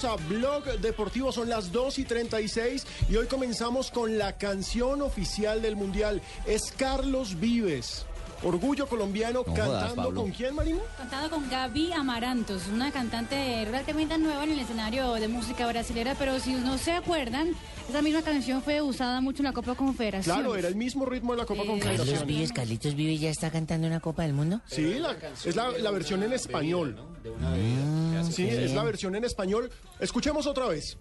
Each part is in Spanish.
bienvenidos a Blog Deportivo. Son las 2 y 36 y hoy comenzamos con la canción oficial del Mundial. Es Carlos Vives. Orgullo colombiano No jodas, cantando Pablo. con quién, Marina? Cantado con Gaby Amarantos, una cantante relativamente nueva en el escenario de música brasilera, pero si no se acuerdan, esa misma canción fue usada mucho en la Copa Confederación. Claro, era el mismo ritmo de la Copa Eh, Carlos Confederación. Vives, Carlitos Vives ya está cantando una Copa del Mundo. Sí, la- es la, la versión en español. Sí, es la versión en español. Escuchemos otra vez.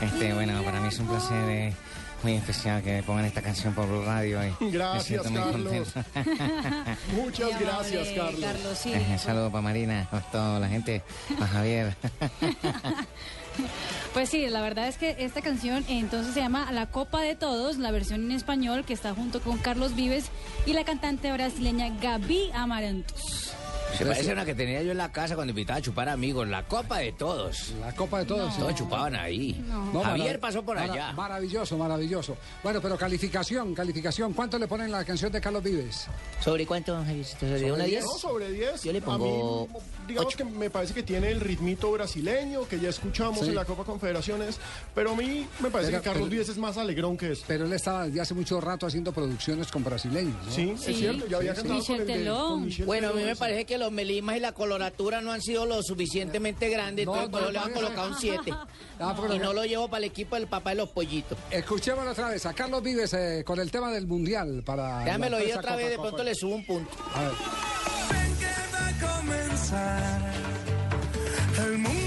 Este, bueno, para mí es un placer eh, muy especial que pongan esta canción por Blue Radio. Y me Gracias, Carlos. Muchas gracias, amable, Carlos. sí. Eh, Un saludo para Marina, a toda la gente, a Javier. Pues sí, la verdad es que esta canción entonces se llama La Copa de Todos, la versión en español que está junto con Carlos Vives y la cantante brasileña Gaby Amarantos. Se parece a una que tenía yo en la casa cuando invitaba a chupar amigos, la copa de todos. La copa de todos. sí. Todos chupaban ahí. No, Javier pasó por allá. Maravilloso, maravilloso. Bueno, pero calificación, calificación. ¿Cuánto le ponen la canción de Carlos Vives? ¿Sobre cuánto, Javier? ¿Sobre una 10? No, sobre 10. Yo le pongo A mí, digamos ocho. que me parece que tiene el ritmito brasileño que ya escuchamos Sí. en la Copa Confederaciones, pero a mí me parece Pero- que Carlos pero- Vives es más alegrón que esto. Pero él estaba ya hace mucho rato haciendo producciones con brasileños. ¿no? Sí, Sí. es cierto, ya había Sí, sí. cantado Michel con el de- Telón. con Michel Bueno, a mí me parece que los melismas y la coloratura no han sido lo suficientemente grandes, No, entonces por no, eso le van a no, colocar un 7. Ah, pero Y no. lo llevo para el equipo del papá de los pollitos. Escuchémoslo otra vez a Carlos Vives eh, con el tema del Mundial para... Déjame la oír empresa otra vez, de pronto le subo un punto. A ver. Ven que va a comenzar. El mundo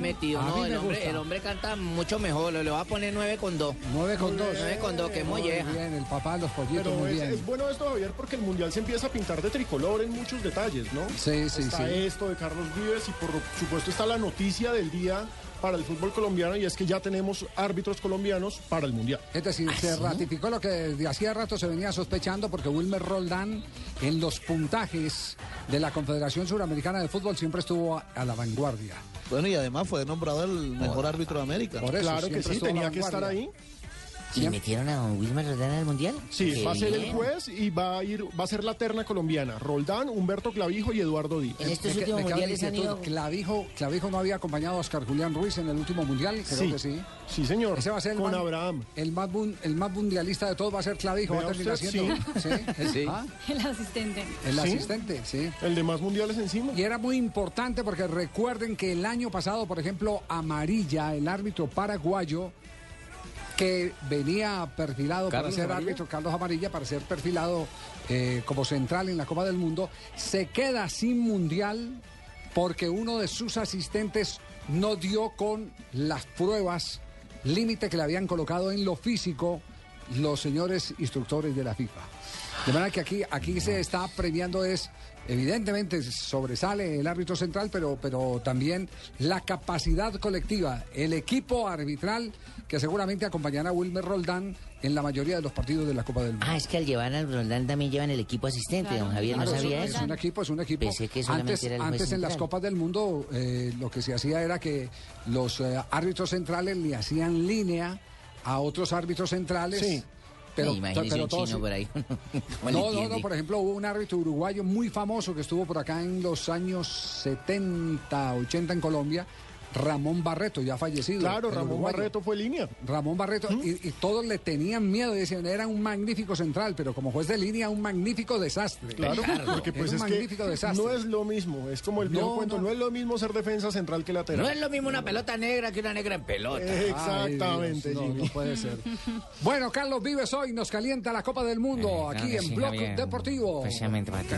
me he metido. A No, el hombre, gusta. el hombre canta mucho mejor, le voy a poner 9 con 2. 9 con 2. 9 con 2, qué molleja. Muy bien, el papá de los pollitos, Pero muy es, bien. es bueno esto, Javier, porque el Mundial se empieza a pintar de tricolor en muchos detalles, ¿no? Sí, sí, está sí. esto de Carlos Vives y por supuesto está la noticia del día para el fútbol colombiano y es que ya tenemos árbitros colombianos para el Mundial. Es decir, se ratificó lo que de hacía rato se venía sospechando porque Wilmer Roldán en los puntajes de la Confederación Suramericana de Fútbol siempre estuvo a, a la vanguardia. Bueno, y además fue nombrado el mejor árbitro de América. Por eso claro que sí, tenía que estar ahí. ¿Y metieron a don Wilmer Roldán al Mundial? Sí, Qué va a ser el bien. juez y va a ir, va a ser la terna colombiana. Roldán, Humberto Clavijo y Eduardo Díaz. En estos Me que- últimos me queda mundiales han ido... Clavijo, Clavijo no había acompañado a Oscar Julián Ruiz en el último mundial, creo Sí. que sí. Sí, señor. Ese va a ser el con más, Abraham. El más, mun- el más mundialista de todos va a ser Clavijo, va a terminar usted, siendo. ¿Sí? Sí. Ah, El asistente. El ¿Sí? asistente, sí. El de más mundiales encima. Y era muy importante porque recuerden que el año pasado, por ejemplo, Amarilla, el árbitro paraguayo, que venía perfilado para ¿Carlos ser Amarilla? árbitro, Carlos Amarilla, para ser perfilado eh, como central en la Copa del Mundo, se queda sin mundial porque uno de sus asistentes no dio con las pruebas límite que le habían colocado en lo físico los señores instructores de la FIFA. De manera que aquí, aquí se está premiando es, evidentemente sobresale el árbitro central, pero, pero también la capacidad colectiva, el equipo arbitral que seguramente acompañará a Wilmer Roldán en la mayoría de los partidos de la Copa del Mundo. Ah, es que al llevar al Roldán también llevan el equipo asistente, Claro. don Javier, ¿no sabía es, eso? es un equipo, es un equipo. Pensé que antes era el juez antes en las. Copas del Mundo eh, lo que se hacía era que los eh, árbitros centrales le hacían línea a otros árbitros centrales. Sí. Pero, Imagínese pero un todos- chino por ahí. ¿Cómo le no, no, entiende? no, por ejemplo, hubo un árbitro uruguayo muy famoso que estuvo por acá en los años 70, 80 en Colombia, Ramón Barreto, ya fallecido. Claro, Ramón uruguayo. Barreto fue línea. Ramón Barreto, y, y todos le tenían miedo, decían, era un magnífico central, pero como juez de línea, un magnífico desastre. Claro, porque Era pues un es magnífico que desastre. no es lo mismo, es como el viejo No, cuento, no. no. es lo mismo ser defensa central que lateral. No es lo mismo una pelota negra que una negra en pelota. Eh, Exactamente, Ay, Dios, no, puede ser. Bueno, Carlos Vives hoy nos calienta la Copa del Mundo Eh, claro aquí en sí, Blog Javier. Deportivo. Especialmente para ti.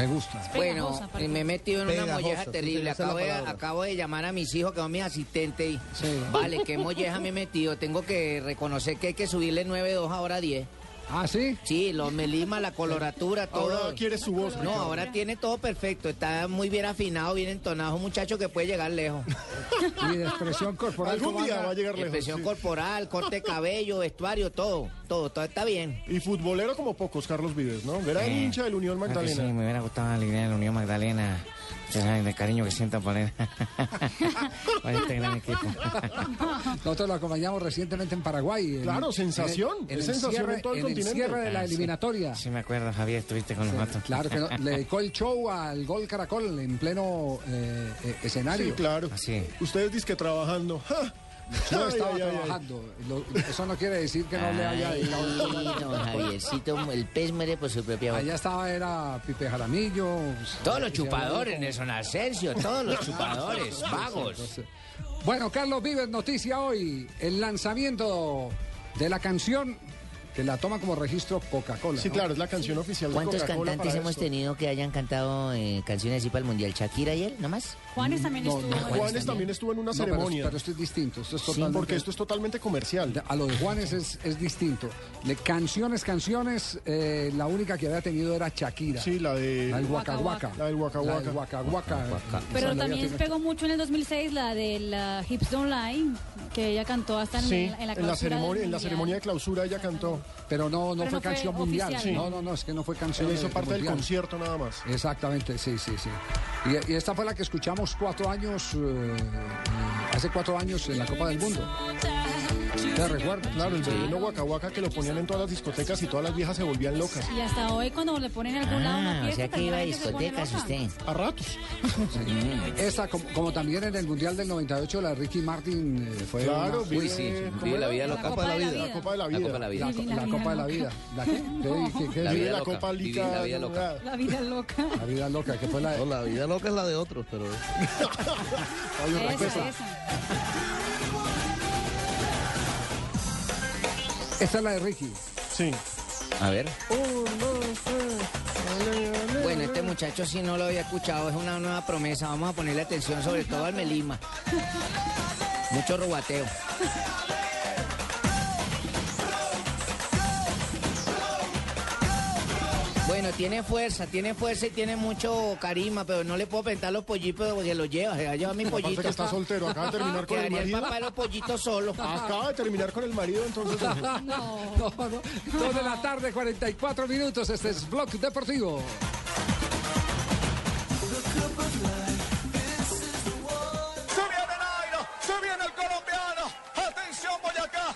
Me gusta. Bueno, y me he metido en una Pegajosa, molleja terrible. Acabo de, acabo de llamar a mis hijos, que son mis asistentes. Y, Sí. Vale, qué molleja me he metido. Tengo que reconocer que hay que subirle 9.2 ahora a 10. ¿Ah, sí? Sí, los melima, la coloratura, todo. Ahora quiere su voz. No, Ricardo. ahora tiene todo perfecto. Está muy bien afinado, bien entonado. Un muchacho que puede llegar lejos. Y de expresión corporal. Algún ¿cómo día va a llegar lejos. Expresión sí. corporal, corte de cabello, vestuario, todo. Todo, todo está bien. Y futbolero como pocos, Carlos Vives, ¿no? Era Eh, hincha del Unión claro Magdalena. Sí, me hubiera gustado la idea de la Unión Magdalena. El cariño que siento por él. por este gran equipo. Nosotros lo acompañamos recientemente en Paraguay. en- Claro, sensación, en el- es sensación cierre- en todo el en continente. cierre de la Ah, sí. eliminatoria. Sí, me acuerdo, Javier, estuviste con nosotros. Claro que no, le dedicó el show al gol Caracol en pleno eh, eh, escenario. Sí, claro. Así. Ustedes dizque trabajando. ¡Ja! No Ay, estaba ay, ay, ay. trabajando. Lo- eso no quiere decir que no le haya dedicado no, Javiercito, el pez muere por su propia Allá estaba, era Pipe Jaramillo. Todos los chupadores, Nelson Asensio, todos los chupadores, vagos. Bueno, Carlos Vives, noticia hoy. El lanzamiento de la canción que la toma como registro Coca-Cola. Sí, ¿no? claro, es la canción oficial de ¿Cuántos cantantes hemos esto. tenido que hayan cantado eh, canciones así para el Mundial? ¿Shakira y él, nomás? Juanes también No, estuvo. no, en- Juanes también. estuvo en una No, pero, ceremonia. pero esto es distinto. Esto es Sí, porque esto es totalmente comercial. A lo de Juanes es, es distinto. De canciones, canciones, eh, la única que había tenido era Shakira. Sí, la de... La del Waka Waka. La del Waka La Waka. del Waka Waka. Esa Pero también pegó mucho en el 2006 la de la Hips Don't Lie, que ella cantó hasta en, Sí, en la, en la ceremonia, en la ceremonia de clausura ella cantó. Pero no, no Pero fue no fue canción mundial. oficial. No, no, no, es que no fue canción. Ella hizo de- parte del concierto nada más. Exactamente, sí, sí, sí. Y, y esta fue la que escuchamos cuatro años, eh, hace cuatro años en la Copa del Mundo. ¿Te recuerdas? Claro, el vecino Waka Waka que lo ponían en todas las discotecas y todas las viejas se volvían locas. Y hasta hoy cuando le ponen en algún lado una Ah, o sea que iba a la discotecas usted. A ratos. Esa, como, como también en el Mundial del 98, la de Ricky Martin eh, fue Claro, una- Uy, sí, ¿cómo vive la vida La loca. Copa de la La Vida. Copa de la Vida. La Copa de la vida. la, la la Copa de la vida. ¿La qué? ¿Qué- qué- qué La vida la loca, Copa la vida loca. La vida loca. La vida loca, que fue la No, la vida loca es la de otros, pero... Esa, esa. Esta es la de Ricky. Sí. A ver. Bueno, este muchacho si no lo había escuchado, es una nueva promesa. Vamos a ponerle atención sobre todo al melima. Mucho robateo. Bueno, tiene fuerza, tiene fuerza y tiene mucho carisma, pero no le puedo presentar los pollitos porque los lleva, se va a llevar mi pollito. que está soltero, acaba de terminar con el Quedaría el marido. papá de los pollitos solo. Acaba de terminar con el marido, entonces. No, no. Dos de la tarde, 44 minutos. Este es Blog Deportivo.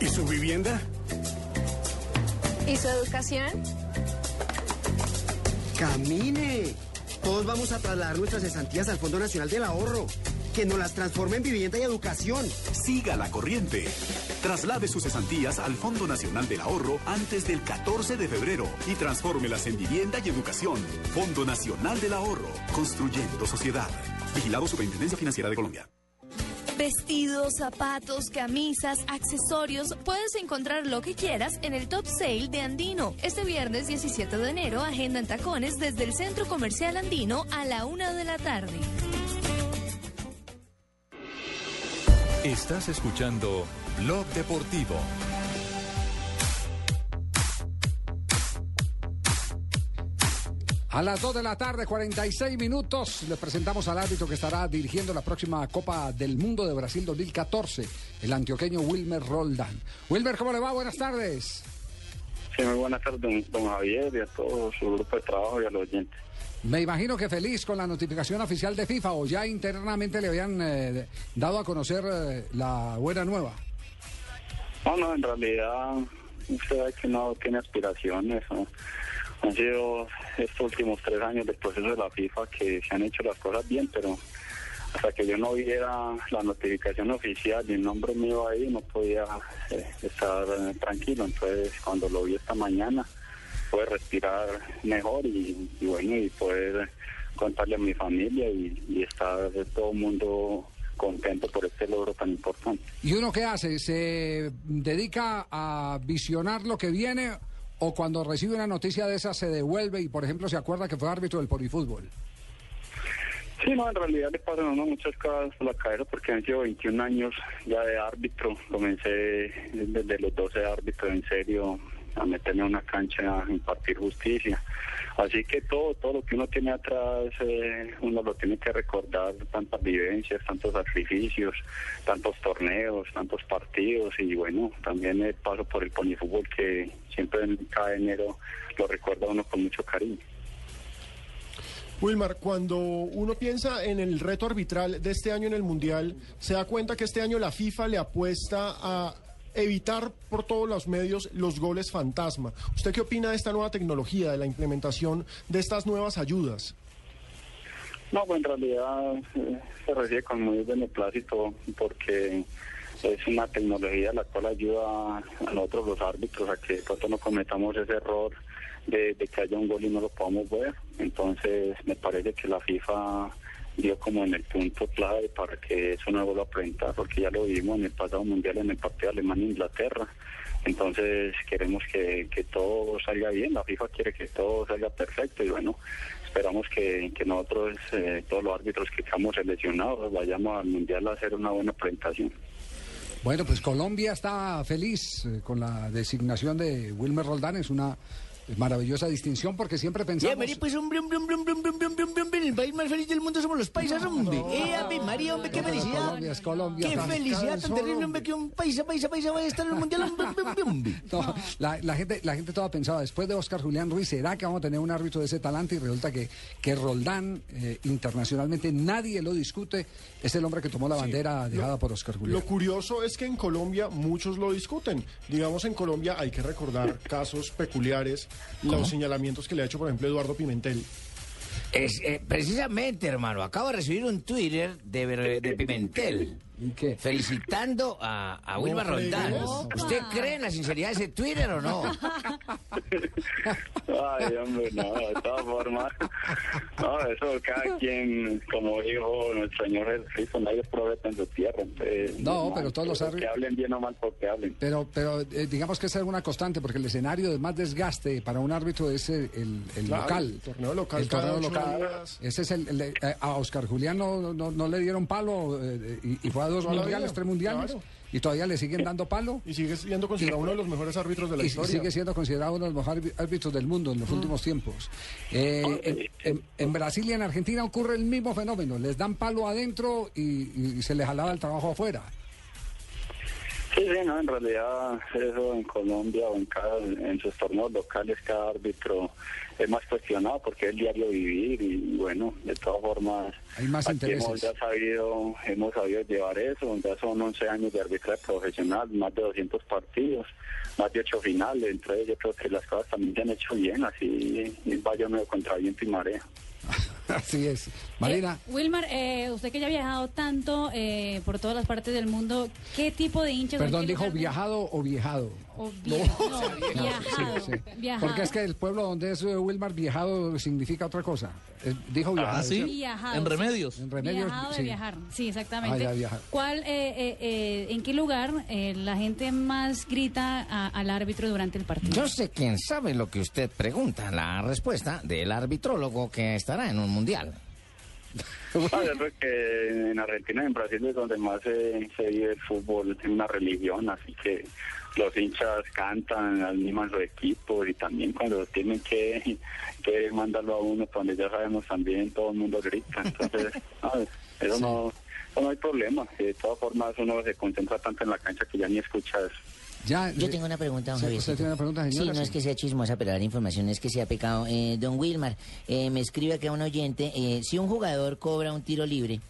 ¿Y su vivienda? ¿Y su educación? ¡Camine! Todos vamos a trasladar nuestras cesantías al Fondo Nacional del Ahorro. Que nos las transforme en vivienda y educación. Siga la corriente. Traslade sus cesantías al Fondo Nacional del Ahorro antes del 14 de febrero y transfórmelas en vivienda y educación. Fondo Nacional del Ahorro, construyendo sociedad. Vigilado Superintendencia Financiera de Colombia. Vestidos, zapatos, camisas, accesorios, puedes encontrar lo que quieras en el Top Sale de Andino. Este viernes 17 de enero, agenda en tacones desde el Centro Comercial Andino a la una de la tarde. Estás escuchando Blog Deportivo. A las 2 de la tarde, 46 minutos, les presentamos al árbitro que estará dirigiendo la próxima Copa del Mundo de Brasil 2014, el antioqueño Wilmer Roldán. Wilmer, ¿cómo le va? Buenas tardes. Sí, muy buenas tardes, don, Javier, y a todo su grupo de trabajo y a los oyentes. Me imagino que feliz con la notificación oficial de FIFA o ya internamente le habían eh, dado a conocer eh, la buena nueva. No, no, en realidad usted ve que no tiene aspiraciones. ¿no? Han sido estos últimos tres años del proceso de la FIFA que se han hecho las cosas bien, pero hasta que yo no viera la notificación oficial y el nombre mío ahí, no podía eh, estar eh, tranquilo. Entonces, cuando lo vi esta mañana, pude respirar mejor y, bueno, y poder contarle a mi familia y, y estar todo el mundo contento por este logro tan importante. ¿Y uno qué hace? ¿Se dedica a visionar lo que viene o cuando recibe una noticia de esa se devuelve y, por ejemplo, se acuerda que fue árbitro del polifútbol? Sí, no, en realidad le pasan a uno muchas cosas por la cabeza porque han sido 21 años ya de árbitro. Comencé desde los 12 árbitros en serio a meterme a una cancha a impartir justicia. Así que todo, todo lo que uno tiene atrás, eh, uno lo tiene que recordar, tantas vivencias, tantos sacrificios, tantos torneos, tantos partidos y bueno, también el paso por el ponifútbol que siempre en cada enero lo recuerda uno con mucho cariño. Wilmar, cuando uno piensa en el reto arbitral de este año en el Mundial, se da cuenta que este año la FIFA le apuesta a evitar por todos los medios los goles fantasma. ¿Usted qué opina de esta nueva tecnología, de la implementación de estas nuevas ayudas? No, pues en realidad eh, se recibe con muy beneplácito porque es una tecnología la cual ayuda a nosotros los árbitros a que de pronto no cometamos ese error de, de que haya un gol y no lo podamos ver. Entonces me parece que la FIFA dio como en el punto clave para que eso no vuelva a presentar, porque ya lo vimos en el pasado mundial en el partido Alemania-Inglaterra. Entonces queremos que, que todo salga bien, la FIFA quiere que todo salga perfecto y bueno, esperamos que, que nosotros, eh, todos los árbitros que estamos seleccionados, vayamos al mundial a hacer una buena presentación. Bueno, pues Colombia está feliz eh, con la designación de Wilmer Roldán, es una maravillosa distinción porque siempre Ya, pensamos... María, pues hombre, hombre, hombre, hombre, hombre, hombre, hombre, hombre, hombre, el país más feliz del mundo somos los paisas, hombre. Eh, ave María, hombre, qué felicidad. Colombia es Colombia, Qué felicidad tan terrible, hombre, que un paisa, paisa, paisa vaya a estar en el mundial, hombre, hombre, hombre. No, la, la gente, la gente toda pensaba, después de Oscar Julián Ruiz, ¿será que vamos a tener un árbitro de ese talante? Y resulta que, que Roldán, eh, internacionalmente, nadie lo discute, es el hombre que tomó la bandera dejada por Oscar Julián. Lo curioso es que en Colombia muchos lo discuten. Digamos, en Colombia hay que recordar casos peculiares, los señalamientos que le ha hecho, por ejemplo, Eduardo Pimentel. Es, eh, precisamente, hermano, acabo de recibir un Twitter de, de Pimentel. ¿Y qué? Felicitando a, a Wilma No Roldán. ¿Usted cree en la sinceridad de ese Twitter o no? Ay, hombre, no, de todas formas. No, eso cada quien, como dijo nuestro Señor Jesucristo, nadie profeta en su tierra. Entonces, No, pero todos los Que árbitros- hablen bien o mal porque hablen. Pero, pero eh, digamos que esa es una constante, porque el escenario de más desgaste para un árbitro es el, el- el Claro, local. el torneo local El torneo local. Ese es el, el- eh, a Oscar Julián no, no, no le dieron palo eh, y, y fue a dos la mundiales, tres mundiales, claro. y todavía le siguen dando palo. Y sigue siendo considerado uno de los mejores árbitros de la y historia. sigue siendo considerado uno de los mejores árbitros del mundo en los últimos tiempos. Eh, en, en- en Brasil y en Argentina ocurre el mismo fenómeno. Les dan palo adentro y, y se les jalaba el trabajo afuera. Sí, sí, no, en realidad eso en Colombia o en cada, en sus torneos locales cada árbitro es más cuestionado porque es el diario vivir y bueno, de todas formas Hay más hemos ya sabido, hemos sabido llevar eso, ya son 11 años de arbitraje profesional, más de 200 partidos, más de 8 finales, entonces yo creo que las cosas también se han hecho bien, así vaya medio contra viento y marea. Así es. Marina. Eh, Wilmar, eh, usted que ya ha viajado tanto eh, por todas las partes del mundo, ¿qué tipo de hinchas... Perdón, dijo lugar viajado o viejado. o vie- no, viajado, Sí, sí. viajado. Porque es que el pueblo donde es eh, Wilmar viajado significa otra cosa. Eh, dijo viajar. Ah, sí. ¿cierto? Viajados. En remedios. En remedios. Viajado de sí. viajar, sí, exactamente. Ah, ya, viajar. ¿Cuál, eh, eh, eh, en qué lugar eh, la gente más grita a- al árbitro durante el partido? Yo sé quién sabe lo que usted pregunta. La respuesta del arbitrólogo que estará en un mundial. Ah, yo creo que en Argentina y en Brasil es donde más se, se vive el fútbol, es una religión, así que los hinchas cantan, animan sus equipos y también cuando tienen que, que mandarlo a uno, donde ya sabemos también todo el mundo grita, entonces no, eso no, eso no hay problema, de todas formas uno se concentra tanto en la cancha que ya ni escucha eso. Ya, Yo eh, tengo una pregunta, don sí, Javier. ¿Usted tiene una pregunta, Sí, señora? no es que sea chismosa, pero dar información es que sea pecado. Eh, don Wilmar, eh, me escribe acá un oyente, eh, si un jugador cobra un tiro libre,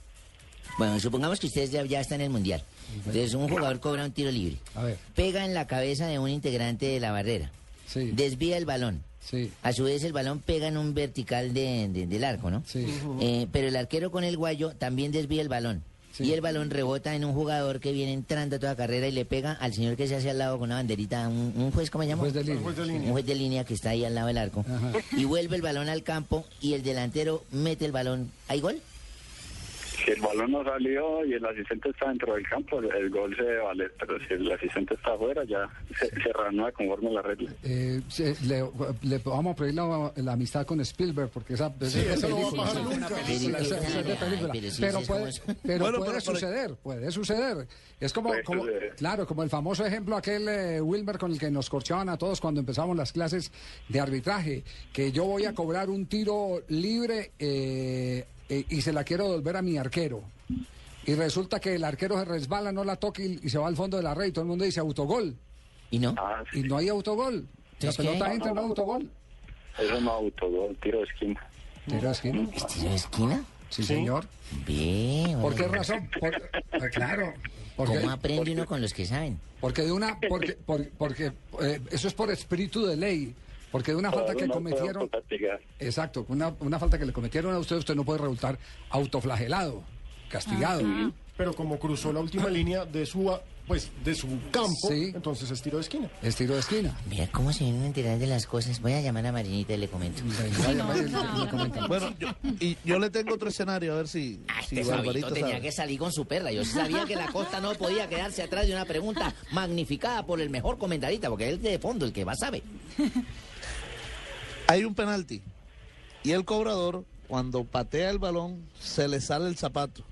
bueno, supongamos que ustedes ya, ya están en el Mundial, entonces un jugador cobra un tiro libre, A ver, pega en la cabeza de un integrante de la barrera, sí, desvía el balón, sí, a su vez el balón pega en un vertical de- de- del arco, ¿no? sí. Eh, pero el arquero con el guayo también desvía el balón. Sí. Y el balón rebota en un jugador que viene entrando a toda carrera y le pega al señor que se hace al lado con una banderita, un, un juez, ¿cómo se llama? Juez de línea. Juez de Un línea. juez de línea que está ahí al lado del arco. Ajá. Y vuelve el balón al campo y el delantero mete el balón. ¿Hay gol? Si el balón no salió y el asistente está dentro del campo, el, gol se vale, pero si el asistente está afuera ya se, se reanuda conforme la regla. Eh, le, le vamos a pedir la, la amistad con Spielberg porque esa, esa eso no va a película, pasar esa- nunca. es de película. pero sí, pero sí, puede, pero Bueno, puede pero- pero- suceder, puede suceder. Es como, suceder. claro, como el famoso ejemplo aquel eh, Wilmer con el que nos corchaban a todos cuando empezamos las clases de arbitraje, que yo voy a cobrar un tiro libre eh, eh, y se la quiero devolver a mi arquero. Y resulta que el arquero se resbala, no la toca y, y se va al fondo de la red y todo el mundo dice autogol. ¿Y no? Ah, sí. Y no hay autogol. La ¿qué pelota hay? entra, no hay autogol. Eso no autogol, tiro de esquina. Tiro de esquina. ¿Tiro de esquina? Sí, señor. Bien. ¿Por qué razón? Por- eh, claro. Porque, ¿Cómo aprende uno con los que saben? porque de una, porque, por- porque eh, eso es por espíritu de ley. Porque de una falta que cometieron, exacto, una, una falta que le cometieron a usted, usted no puede resultar autoflagelado, castigado. Pero como cruzó la última línea de su, pues, de su campo, Sí. entonces es tiro de esquina. Es tiro de esquina. Mira cómo se vienen a enterar de las cosas. Voy a llamar a Marinita y le comento. Vaya, vaya. Le comento. Bueno, yo, y yo le tengo otro escenario, a ver si, Ah, si Este Barbarito tenía sabe. que salir con su perra. Yo sí sabía que la costa no podía quedarse atrás de una pregunta magnificada por el mejor comentarista, porque él de fondo, el que va sabe. Hay un penalti y el cobrador, cuando patea el balón, se le sale el zapato.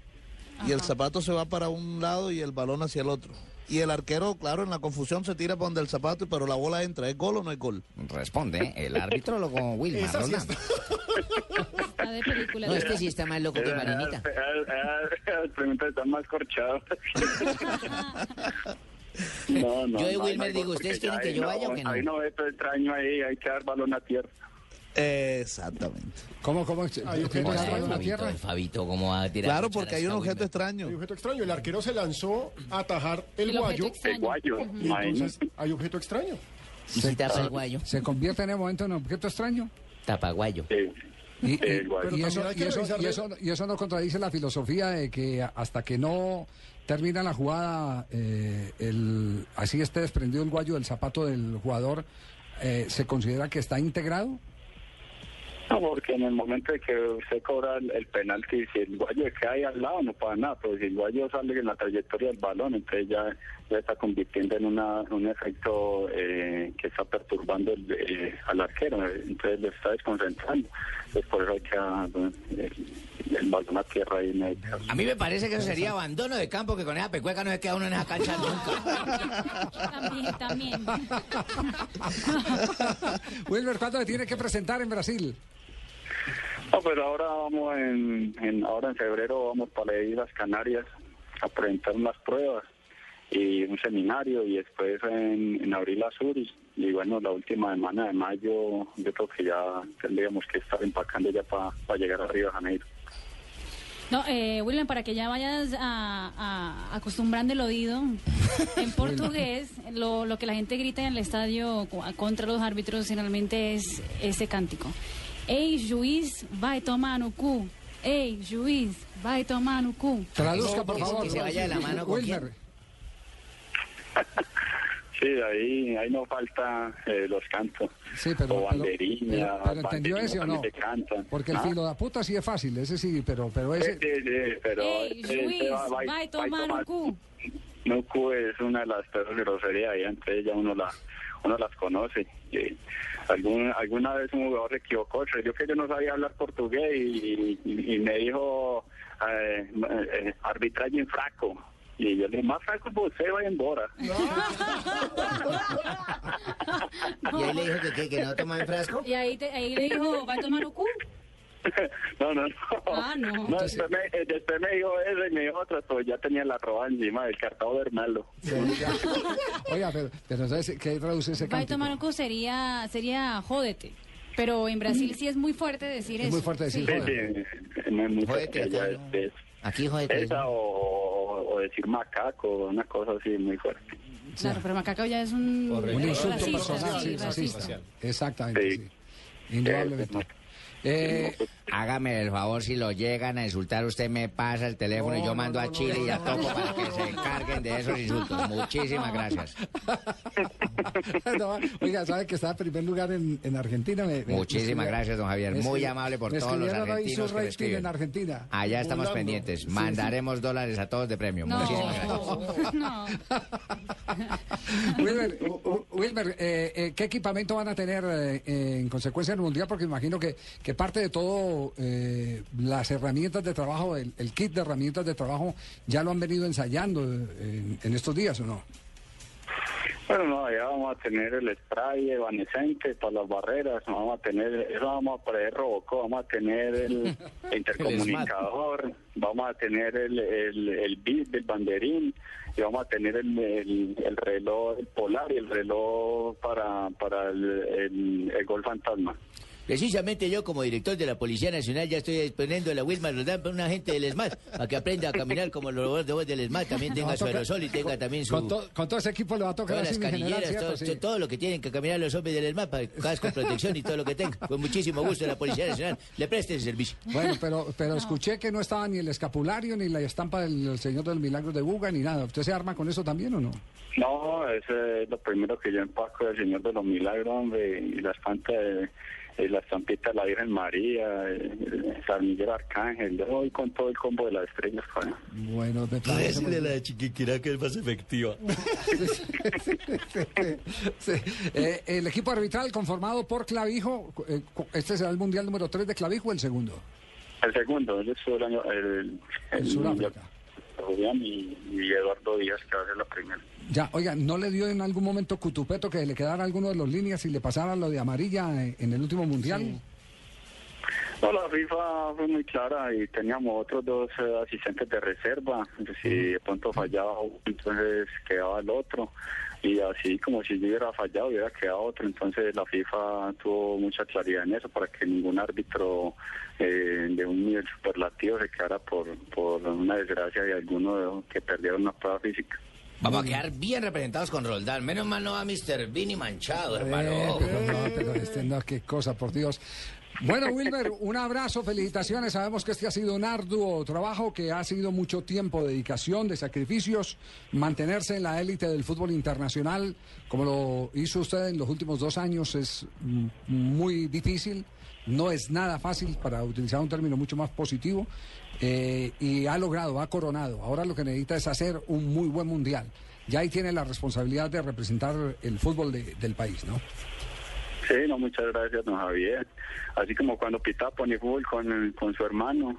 Y el zapato se va para un lado y el balón hacia el otro. Y el arquero, claro, en la confusión se tira para donde el zapato, pero la bola entra. ¿Es gol o no es gol? Responde el arbitrólogo Wilmar sí. Está de película. No, este sí está más loco que Marinita. Las preguntas están más corchadas. no, no, Yo de no, Wilmer no, digo, ¿ustedes quieren que ahí yo vaya o que no? Ahí no ve todo extraño ahí, hay que dar balón a tierra. Exactamente. ¿Cómo, cómo? Hay ¿Tiene objetos que dar extraños. balón a Fabito, tierra? el Fabito, ¿cómo va a tirar? Claro, porque hay un objeto Wilmer? extraño. Hay objeto extraño. El arquero se lanzó a atajar el, El guayo. extraño. El guayo, Y entonces hay objeto extraño. ¿Y si tapa el guayo? ¿Se convierte en el momento en objeto extraño? Tapa guayo. Sí. Eso, eso, eso, y eso no contradice la filosofía de que hasta que no termina la jugada, eh, el, así esté desprendido el guayo del zapato del jugador, eh, ¿se considera que está integrado? No, porque en el momento de que usted cobra el, el penalti, si el guayo queda ahí al lado, no pasa nada, pero si el guayo sale en la trayectoria del balón, entonces ya, ya está convirtiendo en una, un efecto eh, que está perturbando el, eh, al arquero, entonces lo está desconcentrando. Entonces por eso hay que ah, el, el balón a tierra ahí. medio. A mí me parece que eso sería abandono de campo, que con esa pecueca no se queda uno en esa cancha nunca. También, también. Wilmer, ¿cuándo le tiene que presentar en Brasil? No, pues ahora vamos en, en- ahora en febrero vamos para las Islas Canarias a presentar unas pruebas y un seminario y después en, en abril a Zurich y bueno la última semana de mayo yo creo que ya tendríamos que estar empacando ya para llegar a Río de Janeiro. No, eh, William, para que ya vayas a, a- acostumbrando el oído, en portugués, lo, lo que la gente grita en el estadio co- contra los árbitros generalmente es ese cántico. Ey, juiz, vai tomar no cu. Ey, juiz, vai tomar no cu. Traduzca, por favor. que se vaya de la mano con. Sí, ahí, ahí no falta eh, los cantos. Sí, pero, o banderina, pero- pero ¿entendió ese o no? cantan. Porque el ¿Ah? filo de puta sí es fácil, ese sí, pero, pero ese... sí, sí, pero... Ey, este- Luis, este va- y un tomar- cu. Nuku es una de las peores groserías ahí, entre ya uno la uno las conoce. Y algún, alguna vez un jugador se equivocó, creyó que yo no sabía hablar portugués y, y- y me dijo eh, eh, arbitraje en fraco. Y yo le dije, más fraco que usted va embora. Y ahí le dijo que, que, que no toma en frasco. Y ahí, te- ahí le dijo, ¿va a tomar un cu? No, no, no. Ah, no. después, me, eh, después me dijo eso y me dijo otra, pues ya tenía la roba encima del cartado Bernardo. Oiga, pero, pero entonces, ¿qué traduce ese Va a cántico? tomar un cu sería, sería jódete. Pero en Brasil sí es muy fuerte decir Es eso. muy fuerte decir Sí. no es Jódete, allá es- es- Aquí, joder, que- Esa o, o decir macaco, una cosa así muy fuerte. Claro, pero macaco ya es un... Un insulto racista, personal, sí, sí, racista. racista. Exactamente, Sí. sí. Indudablemente. Eh, Hágame el favor, si lo llegan a insultar, usted me pasa el teléfono y yo mando a Chile y a Topo para que se encarguen de esos insultos. Muchísimas gracias. no, oiga, ¿sabe que está en primer lugar en, en Argentina? Me- me- Muchísimas me- gracias, don Javier. Muy amable por todos los argentinos que escriben. en Argentina. Allá estamos Volando. pendientes. Sí, Mandaremos dólares a todos de premio. No, Muchísimas gracias. no. Wilmer, Wilmer, eh, eh, ¿qué equipamiento van a tener eh, en consecuencia del Mundial? Porque imagino que, que parte de todo, eh, las herramientas de trabajo, el, el kit de herramientas de trabajo, ya lo han venido ensayando eh, en, en estos días, ¿o no? Bueno, no, allá vamos a tener el spray evanescente para las barreras, vamos a tener, eso vamos a poner Robocop, vamos a tener el, intercomunicador, vamos a tener el, el, el bit del banderín y vamos a tener el, el, el reloj el polar y el reloj para, para el, el, el gol fantasma. Precisamente yo, como director de la Policía Nacional, ya estoy disponiendo la Wilma Rodán para un agente del ESMAD, para que aprenda a caminar como los robots de voz del ESMAD, también tenga No, su aerosol y tenga también su... Con, to- con todo ese equipo le va a tocar Todas así, las general, canilleras, todo, Sí. todo lo que tienen que caminar los hombres del ESMAD, para casco, protección y todo lo que tenga. Con muchísimo gusto la Policía Nacional le preste ese servicio. Bueno, pero, pero escuché que no estaba ni el escapulario, ni la estampa del Señor de los Milagros de Buga, ni nada. ¿Usted se arma con eso también o no? No, ese es lo primero que yo empaco del Señor de los Milagros, hombre, y la estampa de, y la estampita de la Virgen María, el San Miguel Arcángel, yo voy con todo el combo de las estrellas. Bueno, parece muy bien. de chiquiquira que es más efectiva. Sí. Eh, el equipo arbitral conformado por Clavijo, eh, ¿este será el mundial número 3 de Clavijo o el segundo? El segundo, estuve el año, el, En Sudáfrica. Julián y, y Eduardo Díaz, que va a ser la primera. Ya, oiga, ¿no le dio en algún momento Cutupeto que le quedara alguno de los líneas y le pasara lo de amarilla eh, en el último mundial? No, la FIFA fue muy clara y teníamos otros dos eh, asistentes de reserva. Si de pronto fallaba uno, entonces quedaba el otro. Y así como si yo hubiera fallado, hubiera quedado otro. Entonces la FIFA tuvo mucha claridad en eso para que ningún árbitro eh, de un nivel superlativo se quedara por, por una desgracia de alguno que perdieron una prueba física. Vamos a quedar bien representados con Roldán. Menos mal no va Mr. Vini manchado, Eh, hermano. pero no, pero este, no, qué cosa, por Dios. Bueno, Wilmer, un abrazo, felicitaciones. Sabemos que este ha sido un arduo trabajo, que ha sido mucho tiempo de dedicación, de sacrificios, mantenerse en la élite del fútbol internacional, como lo hizo usted en los últimos dos años, es muy difícil. No es nada fácil, para utilizar un término mucho más positivo, eh, y ha logrado, ha coronado. Ahora lo que necesita es hacer un muy buen mundial. Ya ahí tiene la responsabilidad de representar el fútbol de- del país, ¿no? Sí, no, muchas gracias, don Javier. Así como cuando pitaba pony fútbol con, con su hermano,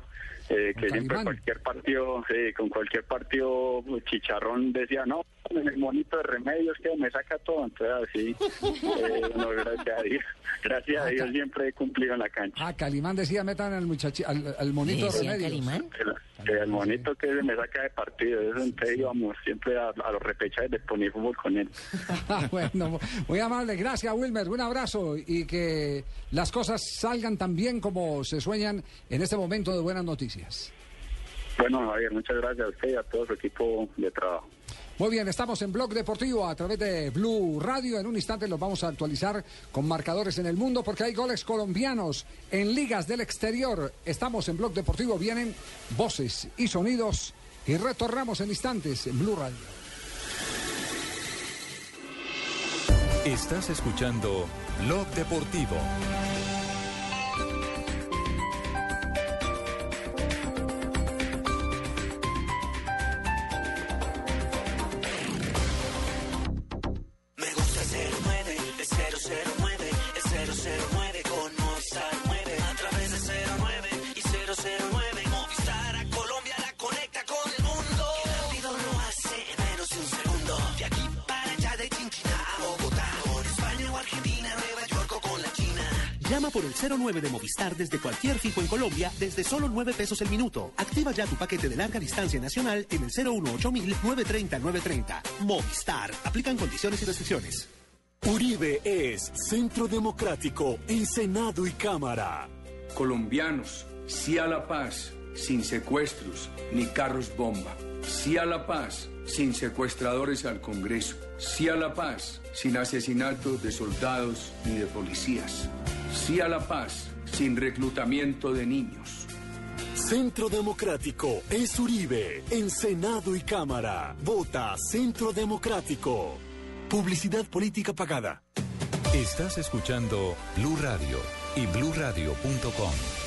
eh, que siempre cualquier partido, sí, con cualquier partido, pues, Chicharrón decía, no, en el monito de remedios que me saca todo. Entonces, así, eh, no, gracias a Dios. Gracias a Dios siempre he cumplido en la cancha. Ah, Calimán decía, metan al muchachi, al, al monito de ¿Decía remedios. Calimán? El, el monito que me saca de partido, eso entonces íbamos siempre a, a los repechajes de pony fútbol con él. Ah, bueno, muy amable. Gracias, Wilmer. Un abrazo y que las cosas salgan tan bien como se sueñan en este momento de buenas noticias. Bueno, Javier, muchas gracias a usted y a todo su equipo de trabajo. Muy bien, estamos en Blog Deportivo a través de Blue Radio. En un instante los vamos a actualizar con marcadores en el mundo porque hay goles colombianos en ligas del exterior. Estamos en Blog Deportivo, vienen voces y sonidos y retornamos en instantes en Blue Radio. Estás escuchando Blog Deportivo. Por el 09 de Movistar desde cualquier fijo en Colombia desde solo 9 pesos el minuto. Activa ya tu paquete de larga distancia nacional en el 018 930 930. Movistar. Aplican condiciones y restricciones. Uribe es Centro Democrático en Senado y Cámara. Colombianos, sí a la paz, sin secuestros ni carros bomba. Sí a la paz, sin secuestradores al Congreso. Sí a la paz, sin asesinatos de soldados ni de policías. Sí a la paz, sin reclutamiento de niños. Centro Democrático es Uribe en Senado y Cámara. Vota Centro Democrático. Publicidad política pagada. Estás escuchando Blue Radio y bluradio.com.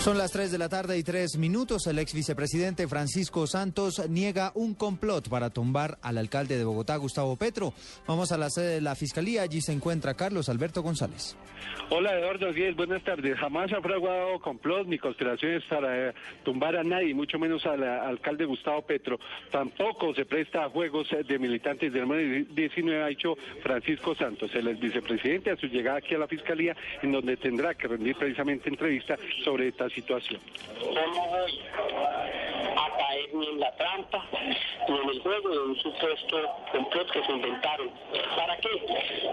Son las 3 de la tarde y 3 minutos. El ex vicepresidente Francisco Santos niega un complot para tumbar al alcalde de Bogotá, Gustavo Petro. Vamos a la sede de la Fiscalía. Allí se encuentra Carlos Alberto González. Hola Eduardo buenas tardes. Jamás ha fraguado complot ni conspiraciones para eh, tumbar a nadie, mucho menos al eh, alcalde Gustavo Petro. Tampoco se presta a juegos de militantes del número 19, ha dicho Francisco Santos, el ex vicepresidente, a su llegada aquí a la Fiscalía, en donde tendrá que rendir precisamente entrevista sobre esta situación. Yo no voy a caer ni en la trampa ni en el juego de un supuesto complot que se inventaron. ¿Para qué?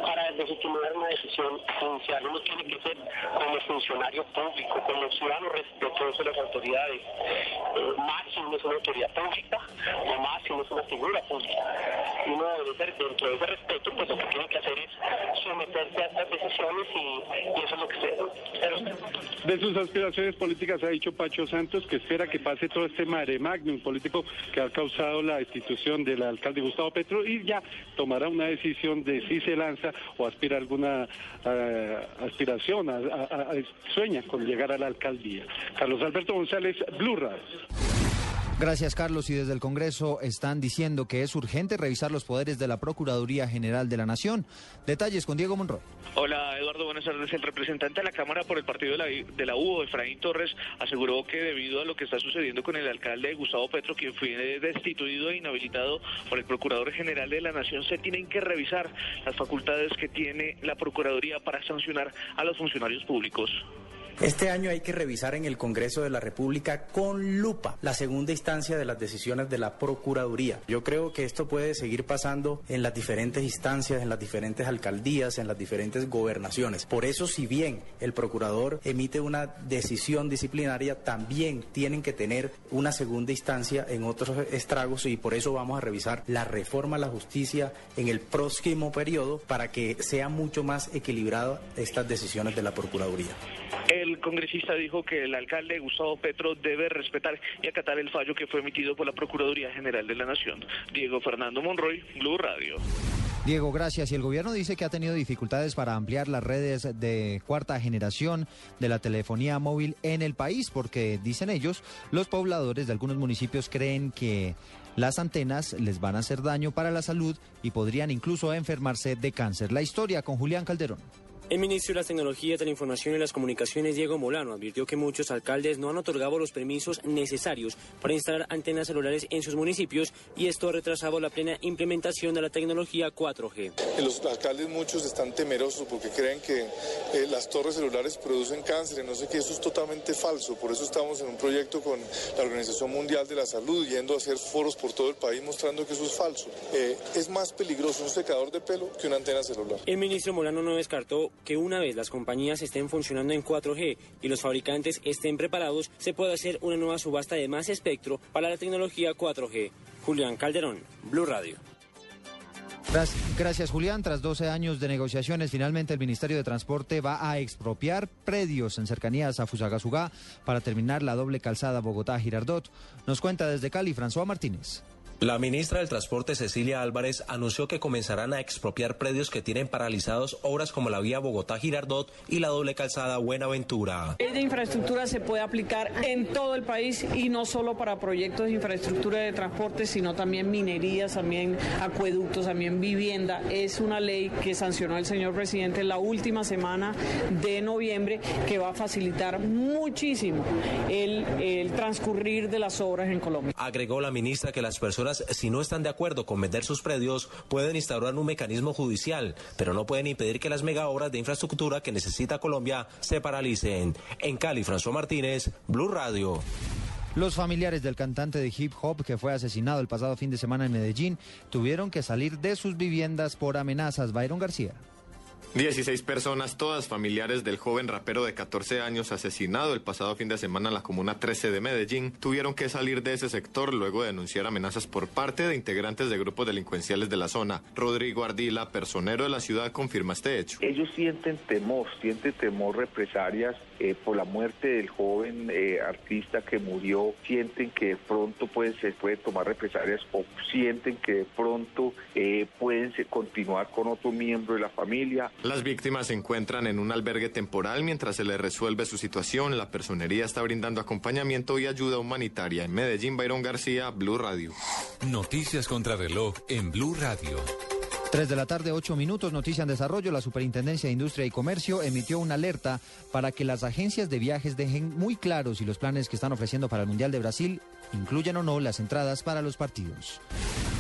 Para legitimar una decisión judicial. Uno tiene que ser como funcionario público, como ciudadano respetuoso de las autoridades. Eh, máximo es una autoridad pública o máximo es una figura pública. Y uno debe ser dentro de ese respeto, pues lo que tiene que hacer es someterse a estas decisiones y, y eso es lo que se De sus aspiraciones políticas ha dicho Pacho Santos que espera que pase todo este mare magnum político que ha causado la destitución del alcalde Gustavo Petro y ya tomará una decisión de si se lanza o aspira alguna eh, aspiración, a- sueña con llegar a la alcaldía. Carlos Alberto González, Blue Radio. Gracias, Carlos. Y desde el Congreso están diciendo que es urgente revisar los poderes de la Procuraduría General de la Nación. Detalles con Diego Monroy. Hola Eduardo, buenas tardes. El representante de la Cámara por el partido de la, de la U, Efraín Torres, aseguró que debido a lo que está sucediendo con el alcalde Gustavo Petro, quien fue destituido e inhabilitado por el Procurador General de la Nación, se tienen que revisar las facultades que tiene la Procuraduría para sancionar a los funcionarios públicos. Este año hay que revisar en el Congreso de la República con lupa la segunda instancia de las decisiones de la Procuraduría. Yo creo que esto puede seguir pasando en las diferentes instancias, en las diferentes alcaldías, en las diferentes gobernaciones. Por eso, si bien el procurador emite una decisión disciplinaria, también tienen que tener una segunda instancia en otros estragos y por eso vamos a revisar la reforma a la justicia en el próximo periodo para que sea mucho más equilibrada estas decisiones de la Procuraduría. El congresista dijo que el alcalde Gustavo Petro debe respetar y acatar el fallo que fue emitido por la Procuraduría General de la Nación. Diego Fernando Monroy, Blue Radio. Diego, gracias. Y el gobierno dice que ha tenido dificultades para ampliar las redes de cuarta generación de la telefonía móvil en el país, porque, dicen ellos, los pobladores de algunos municipios creen que las antenas les van a hacer daño para la salud y podrían incluso enfermarse de cáncer. La historia con Julián Calderón. El ministro de las Tecnologías de la Información y las Comunicaciones, Diego Molano, advirtió que muchos alcaldes no han otorgado los permisos necesarios para instalar antenas celulares en sus municipios y esto ha retrasado la plena implementación de la tecnología 4G. Los alcaldes muchos están temerosos porque creen que eh, las torres celulares producen cáncer, no sé qué, eso es totalmente falso. Por eso estamos en un proyecto con la Organización Mundial de la Salud, yendo a hacer foros por todo el país mostrando que eso es falso. Eh, es más peligroso un secador de pelo que una antena celular. El ministro Molano no descartó que una vez las compañías estén funcionando en 4G y los fabricantes estén preparados, se puede hacer una nueva subasta de más espectro para la tecnología 4G. Julián Calderón, Blue Radio. Gracias, Julián. Tras 12 años de negociaciones, finalmente el Ministerio de Transporte va a expropiar predios en cercanías a Fusagasugá para terminar la doble calzada Bogotá-Girardot. Nos cuenta desde Cali François Martínez. La ministra del Transporte, Cecilia Álvarez, anunció que comenzarán a expropiar predios que tienen paralizados obras como la vía Bogotá-Girardot y la doble calzada Buenaventura. La ley de infraestructura se puede aplicar en todo el país y no solo para proyectos de infraestructura de transporte, sino también minerías, también acueductos, también vivienda. Es una ley que sancionó el señor presidente la última semana de noviembre que va a facilitar muchísimo el, el transcurrir de las obras en Colombia. Agregó la ministra que las personas si no están de acuerdo con vender sus predios, pueden instaurar un mecanismo judicial, pero no pueden impedir que las mega obras de infraestructura que necesita Colombia se paralicen. En Cali, François Martínez, Blue Radio. Los familiares del cantante de hip hop que fue asesinado el pasado fin de semana en Medellín tuvieron que salir de sus viviendas por amenazas. Byron García. 16 personas, todas familiares del joven rapero de 14 años asesinado el pasado fin de semana en la comuna 13 de Medellín, tuvieron que salir de ese sector luego de denunciar amenazas por parte de integrantes de grupos delincuenciales de la zona. Rodrigo Ardila, personero de la ciudad, confirma este hecho. Ellos sienten temor, sienten temor represalias eh, por la muerte del joven eh, artista que murió, sienten que de pronto puede, se puede tomar represalias o sienten que de pronto eh, pueden continuar con otro miembro de la familia. Las víctimas se encuentran en un albergue temporal mientras se les resuelve su situación. La personería está brindando acompañamiento y ayuda humanitaria. En Medellín, Byron García, Blue Radio. Noticias contra reloj en Blue Radio. 3 de la tarde, 8 minutos, noticia en desarrollo. La Superintendencia de Industria y Comercio emitió una alerta para que las agencias de viajes dejen muy claros si los planes que están ofreciendo para el Mundial de Brasil incluyen o no las entradas para los partidos.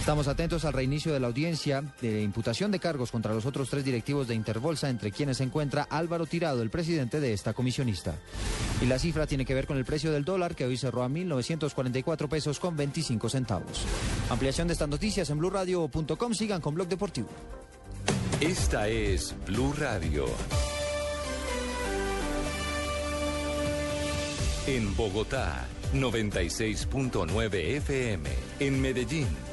Estamos atentos al reinicio de la audiencia de imputación de cargos contra los otros tres directivos de Interbolsa, entre quienes se encuentra Álvaro Tirado, el presidente de esta comisionista. Y la cifra tiene que ver con el precio del dólar, que hoy cerró a 1.944 pesos con 25 centavos. Ampliación de estas noticias en blurradio.com. Sigan con Blog Deportivo. Esta es Blue Radio. En Bogotá, 96.9 FM. En Medellín,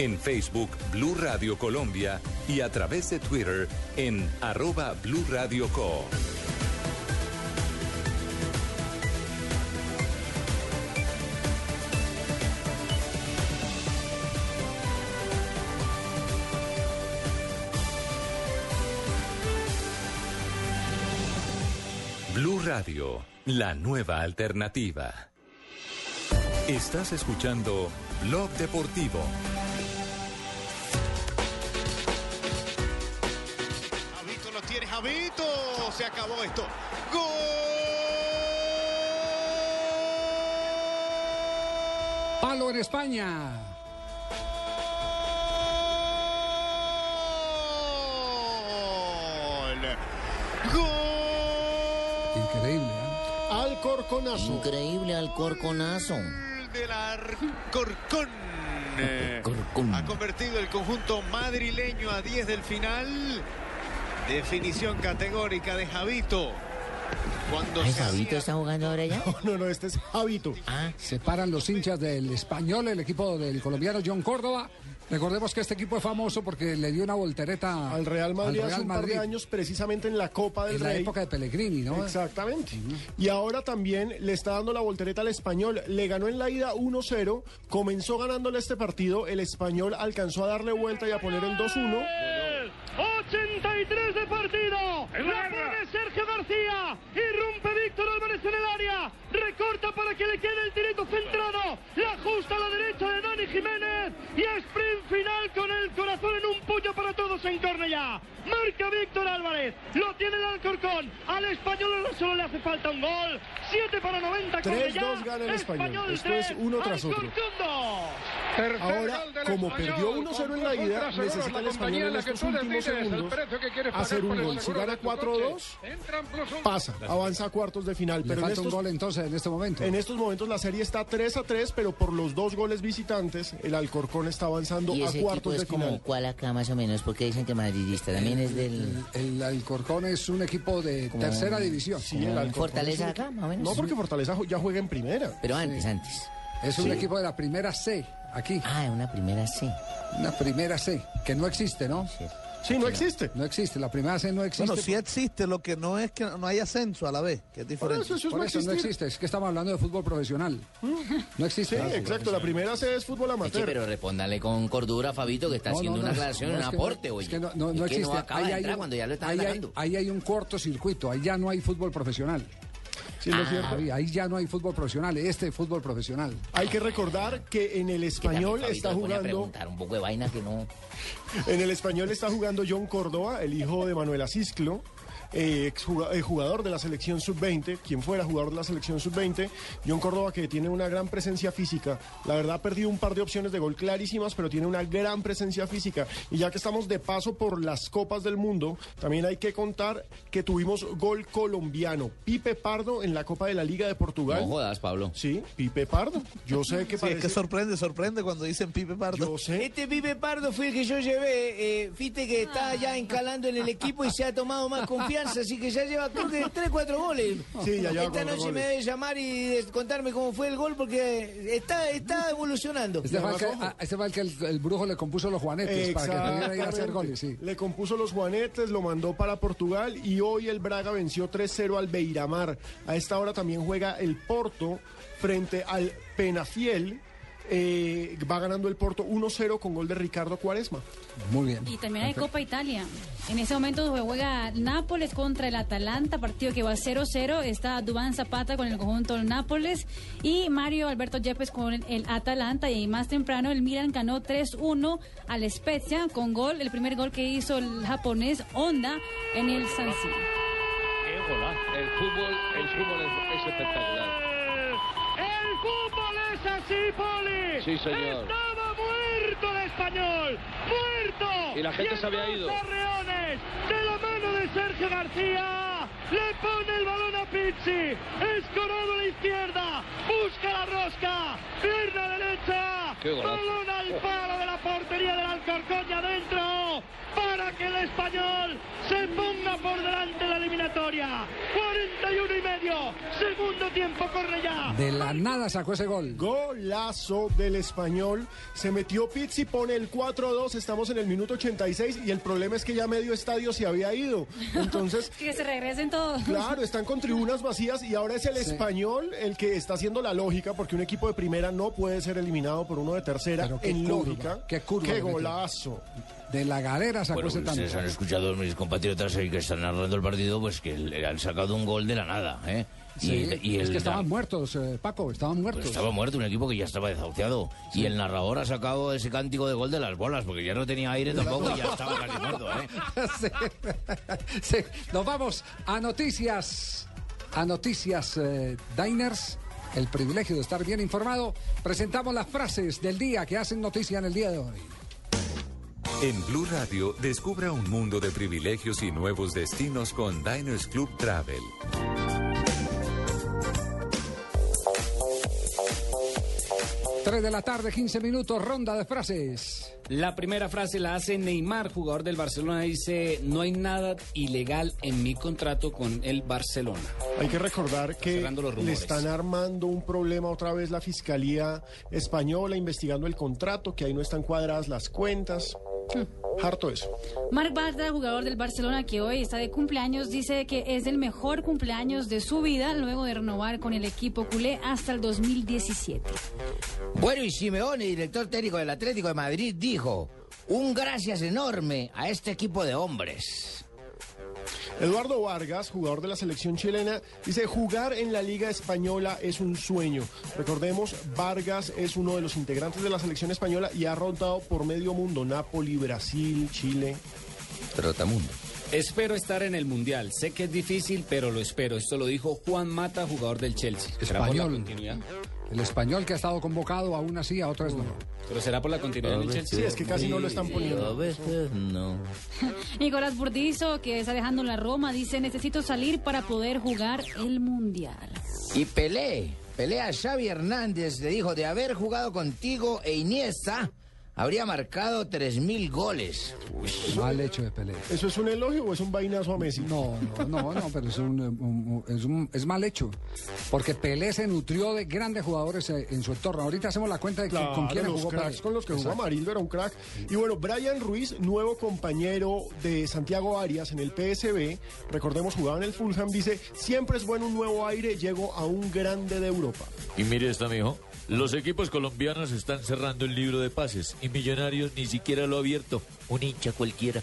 En Facebook Blue Radio Colombia y a través de Twitter en arroba Blue Radio Co. Blue Radio, la nueva alternativa. Estás escuchando Blog Deportivo. Se acabó esto. Palo en España. Increíble. ¿eh? Alcorconazo. Increíble Alcorconazo. del Alcorcón. Eh, Ha convertido el conjunto madrileño a 10 del final. Definición categórica de Javito. Cuando Ay, se Fabito hacía- está jugando ahora ya. No, no, este es Javito. Ah, Se paran los hinchas del español, el equipo del colombiano John Córdoba. Recordemos que este equipo es famoso porque le dio una voltereta Al Real Madrid al hace Real un par de Madrid años, precisamente en la Copa del en la Rey. época de Pellegrini, ¿no? Exactamente. Y ahora también le está dando la voltereta al español. Le ganó en la ida 1-0. Comenzó ganándole este partido. El español alcanzó a darle vuelta y a poner el 2-1. 83 de partido. La pone Sergio García. Irrumpe Víctor Álvarez en el área. Recorta para que le quede el tirito centrado. La ajusta a la derecha de Dani Jiménez. Y sprint final con el corazón en Cornellá. Marca Víctor Álvarez. Lo tiene el Alcorcón. Al español ahora solo le hace falta un gol. 7 para 90 Cornellá. 3-2 gana el español. Esto es uno tras otro. Ahora, como perdió 1-0 en la ida, necesita el español en estos últimos segundos hacer un gol. Si gana 4-2, pasa, avanza a cuartos de final. Pero en falta un estos, gol entonces en este momento. en estos momentos la serie está 3-3, pero por los dos goles visitantes, el Alcorcón está avanzando y a cuartos es de como final. cuál acá más o menos, porque dicen que madridista también es del... El Alcorcón es un equipo de Como- tercera división. Sí, el Alcorcón Fortaleza un- acá, más o menos. No, porque Fortaleza ya juega en primera. Pero antes, antes. Es un Sí. equipo de la primera C, aquí. Ah, una primera C. Una primera C, que no existe, ¿no? Sí, no existe. No existe, la primera C no existe. Bueno, sí existe, lo que no es que no hay ascenso a la vez, que es diferente. eso, eso es Por no eso no existe, es que estamos hablando de fútbol profesional. No existe. Sí, exacto. La primera C es fútbol Eche, amateur. pero respóndale con cordura, Fabito, que está No, haciendo no, una no, aclaración, no, un no- aporte, es oye. que no, no, Es no que existe. Ahí de hay un- cuando ya lo están ahí hay, ahí hay un cortocircuito, ahí ya no hay fútbol profesional. Sí, ¿no es Ah, cierto? ahí, ahí ya no hay fútbol profesional, este es fútbol profesional. Hay que recordar que en el español está a jugando preguntar un poco de vaina que no... En el español está jugando John Córdoba, el hijo de Manuel Asisclo, eh, eh, jugador de la selección sub-20, quien fuera jugador de la selección sub-20. John Córdoba que tiene una gran presencia física. La verdad ha perdido un par de opciones de gol clarísimas, pero tiene una gran presencia física. Y ya que estamos de paso por las Copas del Mundo, también hay que contar que tuvimos gol colombiano. Pipe Pardo en la Copa de la Liga de Portugal. No jodas, Pablo. Sí, Pipe Pardo. Yo sé que Sí, parece... es que sorprende, sorprende cuando dicen Pipe Pardo. Yo sé. Este Pipe Pardo fue el que yo llevé, eh, fíjate que está ya encalando en el equipo y se ha tomado más confianza, así que ya lleva creo que 3, 4 goles. Sí, ya lleva Esta noche goles. me debe llamar y contarme cómo fue el gol porque está, está evolucionando. Este fue, el que, además, ojo. ah, este fue el que el, brujo le compuso los juanetes para que pudiera ir a hacer goles, sí. Le compuso los juanetes, lo mandó para Portugal y hoy el Braga venció 3-0 al Beiramar. A esta hora también juega el Porto frente al Penafiel. Eh, va ganando el Porto 1-0 con gol de Ricardo Cuaresma. Muy bien. Y también hay Copa Italia. En ese momento se juega Nápoles contra el Atalanta, partido que va 0-0. Está Dubán Zapata con el conjunto del Nápoles y Mario Alberto Yepes con el Atalanta. Y más temprano el Milan ganó 3-1 al Spezia con gol, el primer gol que hizo el japonés Honda en el San Siro. El fútbol, el fútbol es, es espectacular. Fútbol es así, Poli. Sí, señor. Estaba muerto el español. Muerto. Y la gente se había ido. de la mano de Sergio García. Le pone el balón a Pizzi. Escorado a la izquierda. Busca la rosca. Pierna derecha. Balón al palo de la portería del Alcorcón y adentro. Para que el español se ponga por delante de la eliminatoria. 41 y medio. Segundo tiempo corre ya. De la nada sacó ese gol. Golazo del español. Se metió Pizzi, pone el 4-2. Estamos en el minuto 86 y el problema es que ya medio estadio se había ido. Entonces, Que se regresen todos. Claro, están con tribunas vacías y ahora es el Sí. español el que está haciendo la lógica porque un equipo de primera no puede ser eliminado por uno de tercera Pero qué en curva, lógica. qué curva Qué golazo. De la galera sacó Bueno, ese tanto. ustedes han escuchado a mis compatriotas ahí que están narrando el partido, pues que le han sacado un gol de la nada, ¿eh? Sí, y es el que estaban muertos, eh, Paco, estaban muertos. pues estaba muerto un equipo que ya estaba desahuciado. Y el narrador ha sacado ese cántico de gol de las bolas, porque ya no tenía aire tampoco y ya estaba casi muerto, ¿eh? sí. Sí. Nos vamos a noticias, a noticias eh, Diners. El privilegio de estar bien informado. Presentamos las frases del día que hacen noticia en el día de hoy. En Blue Radio, descubra un mundo de privilegios y nuevos destinos con Diners Club Travel. 3 de la tarde, 15 minutos, ronda de frases. La primera frase la hace Neymar, jugador del Barcelona. Dice, no hay nada ilegal en mi contrato con el Barcelona. Hay que recordar que le están armando un problema otra vez la Fiscalía Española investigando el contrato, que ahí no están cuadradas las cuentas. Harto eso. Marc Bartra, jugador del Barcelona que hoy está de cumpleaños, dice que es el mejor cumpleaños de su vida luego de renovar con el equipo culé hasta el 2017. Bueno, y Simeone, director técnico del Atlético de Madrid, dijo, un gracias enorme a este equipo de hombres. Eduardo Vargas, jugador de la selección chilena, dice, jugar en la Liga Española es un sueño. Recordemos, Vargas es uno de los integrantes de la selección española y ha rotado por medio mundo, Napoli, Brasil, Chile. Trotamundo. Espero estar en el Mundial. Sé que es difícil, pero lo espero. Esto lo dijo Juan Mata, jugador del Chelsea. ¿Será por la Español. continuidad? El español que ha estado convocado aún así, a otras no. Pero será por la continuidad del Chelsea. Sí, es que casi no lo están poniendo. A veces no. Nicolás Burdizo, que está dejando la Roma, dice, necesito salir para poder jugar el Mundial. Y Pelé, Pelé a Xavi Hernández le dijo, de haber jugado contigo e Iniesta, habría marcado 3.000 goles. Mal hecho de Pelé. ¿Eso es un elogio o es un vainazo a Messi? No, no, no, no, pero es, un, un- un- es, un- es mal hecho. Porque Pelé se nutrió de grandes jugadores eh, en su entorno. Ahorita hacemos la cuenta de que- Claro, con quién jugó cracks Pelé. con los que jugó. Amarildo era un crack. Y bueno, Brian Ruiz, nuevo compañero de Santiago Arias en el PSB, recordemos jugaba en el Fulham, dice, siempre es bueno un nuevo aire, llego a un grande de Europa. Y mire esta, mijo. Los equipos colombianos están cerrando el libro de pases y Millonarios ni siquiera lo ha abierto. Un hincha cualquiera.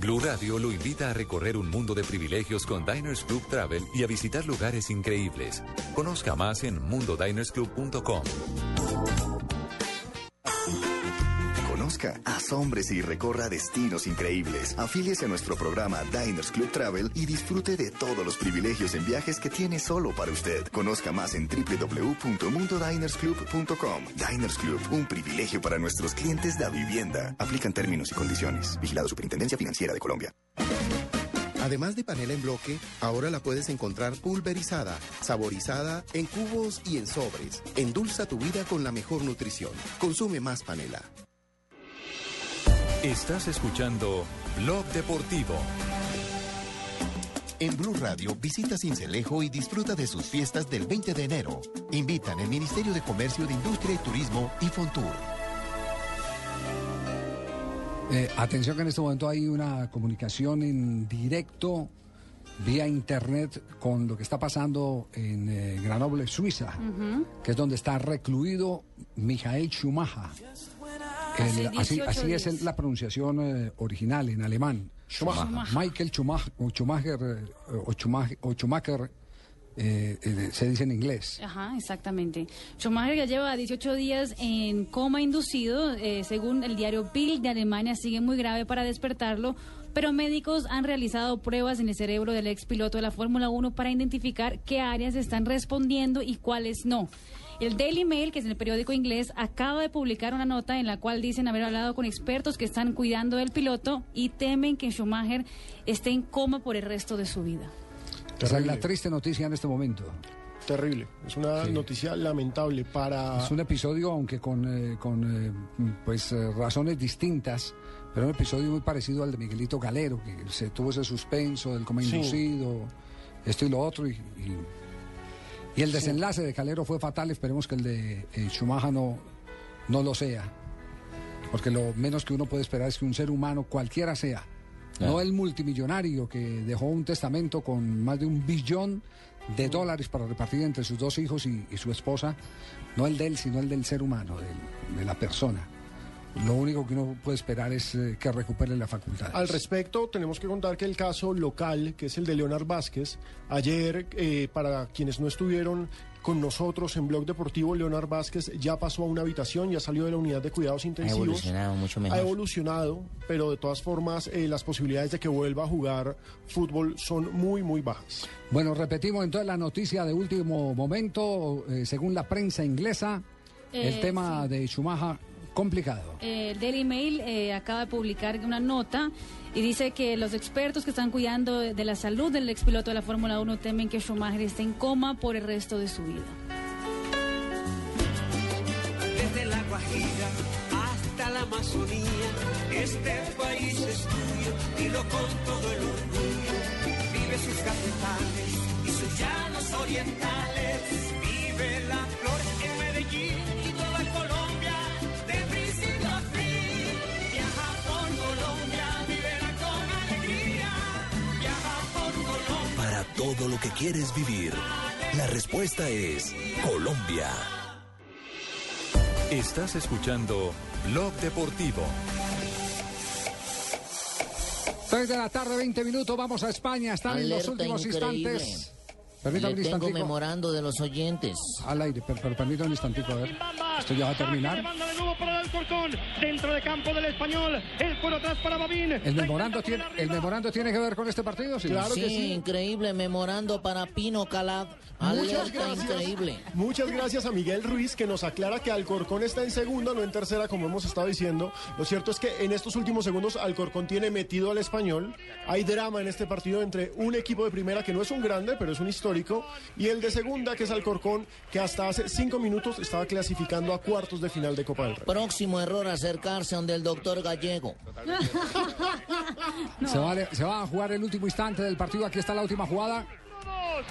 Blue Radio lo invita a recorrer un mundo de privilegios con Diners Club Travel y a visitar lugares increíbles. Conozca más en mundodinersclub.com. Conozca, asómbrese y recorra destinos increíbles. Afíliese a nuestro programa Diners Club Travel y disfrute de todos los privilegios en viajes que tiene solo para usted. Conozca más en www.mundodinersclub.com. Diners Club, un privilegio para nuestros clientes de vivienda. Aplican términos y condiciones. Vigilado Superintendencia Financiera de Colombia. Además de panela en bloque, ahora la puedes encontrar pulverizada, saborizada, en cubos y en sobres. Endulza tu vida con la mejor nutrición. Consume más panela. Estás escuchando Blog Deportivo. En Blue Radio, visita Cincelejo y disfruta de sus fiestas del 20 de enero. Invitan el Ministerio de Comercio, de Industria y Turismo y Fontur. Eh, atención que en este momento hay una comunicación en directo vía internet con lo que está pasando en eh, Grenoble, Suiza, que es donde está recluido Michael Schumacher. El- así 18 así es días. la pronunciación eh, original en alemán. Schumacher. Schumacher. Michael Schumacher, o Schumacher, o Schumacher, o Schumacher, eh, eh, se dice en inglés. Ajá, exactamente. Schumacher ya lleva 18 días en coma inducido. eh, según el diario Bild de Alemania, sigue muy grave para despertarlo. Pero médicos han realizado pruebas en el cerebro del ex piloto de la Fórmula 1 para identificar qué áreas están respondiendo y cuáles no. El Daily Mail, que es el periódico inglés, acaba de publicar una nota en la cual dicen haber hablado con expertos que están cuidando del piloto y temen que Schumacher esté en coma por el resto de su vida. Esa es la triste noticia en este momento. Terrible. Es una Sí. noticia lamentable para... Es un episodio, aunque con, eh, con eh, pues eh, razones distintas, pero un episodio muy parecido al de Miguelito Galero, que se tuvo ese suspenso del coma Sí. inducido, esto y lo otro, y, y- y el desenlace de Calero fue fatal, esperemos que el de eh, Schumacher no, no lo sea, porque lo menos que uno puede esperar es que un ser humano, cualquiera sea, no el multimillonario que dejó un testamento con más de un billón de dólares para repartir entre sus dos hijos y, y su esposa, no el de él, sino el del ser humano, del- de la persona. Lo único que uno puede esperar es eh, que recupere la facultad. Al respecto, tenemos que contar que el caso local, que es el de Leonard Vázquez, ayer, eh, para quienes no estuvieron con nosotros en Blog Deportivo, Leonard Vázquez ya pasó a una habitación, ya salió de la unidad de cuidados intensivos. evolucionado mucho mejor. Ha evolucionado, pero de todas formas eh, las posibilidades de que vuelva a jugar fútbol son muy, muy bajas. Bueno, repetimos entonces la noticia de último momento, eh, según la prensa inglesa, el Eh, tema de Schumacher complicado. Eh, El Daily Mail eh, acaba de publicar una nota y dice que los expertos que están cuidando de de la salud del expiloto de la Fórmula 1 temen que Schumacher esté en coma por el resto de su vida. Desde la Guajira hasta la Amazonía, este país es tuyo, dilo con todo el orgullo. Vive sus capitales y sus llanos orientales, todo lo que quieres vivir, la respuesta es Colombia. Estás escuchando Blog Deportivo. 3 de la tarde, 20 minutos, vamos a España, están en los últimos increíble. instantes. Permítame Le un tengo instantico. memorando de los oyentes. Al aire, pero, pero permítame un instantico, a ver. Esto ya va a terminar. Manda de nuevo para el Alcorcón. Dentro de campo del español. El cuero atrás para Babín. ¿El memorando, tiene, ¿El memorando tiene que ver con este partido? sí, increíble, memorando para Pino Calab. Muchas gracias. increíble. Muchas gracias a Miguel Ruiz que nos aclara que Alcorcón está en segunda, no en tercera, como hemos estado diciendo. Lo cierto es que en estos últimos segundos Alcorcón tiene metido al español. Hay drama en este partido entre un equipo de primera que no es un grande, pero es un histórico, y el de segunda, que es Alcorcón, que hasta hace cinco minutos estaba clasificando a cuartos de final de Copa del Rey. Próximo error, acercarse donde el doctor Gallego. Se, va, a- se va a jugar el último instante del partido. Aquí está la última jugada.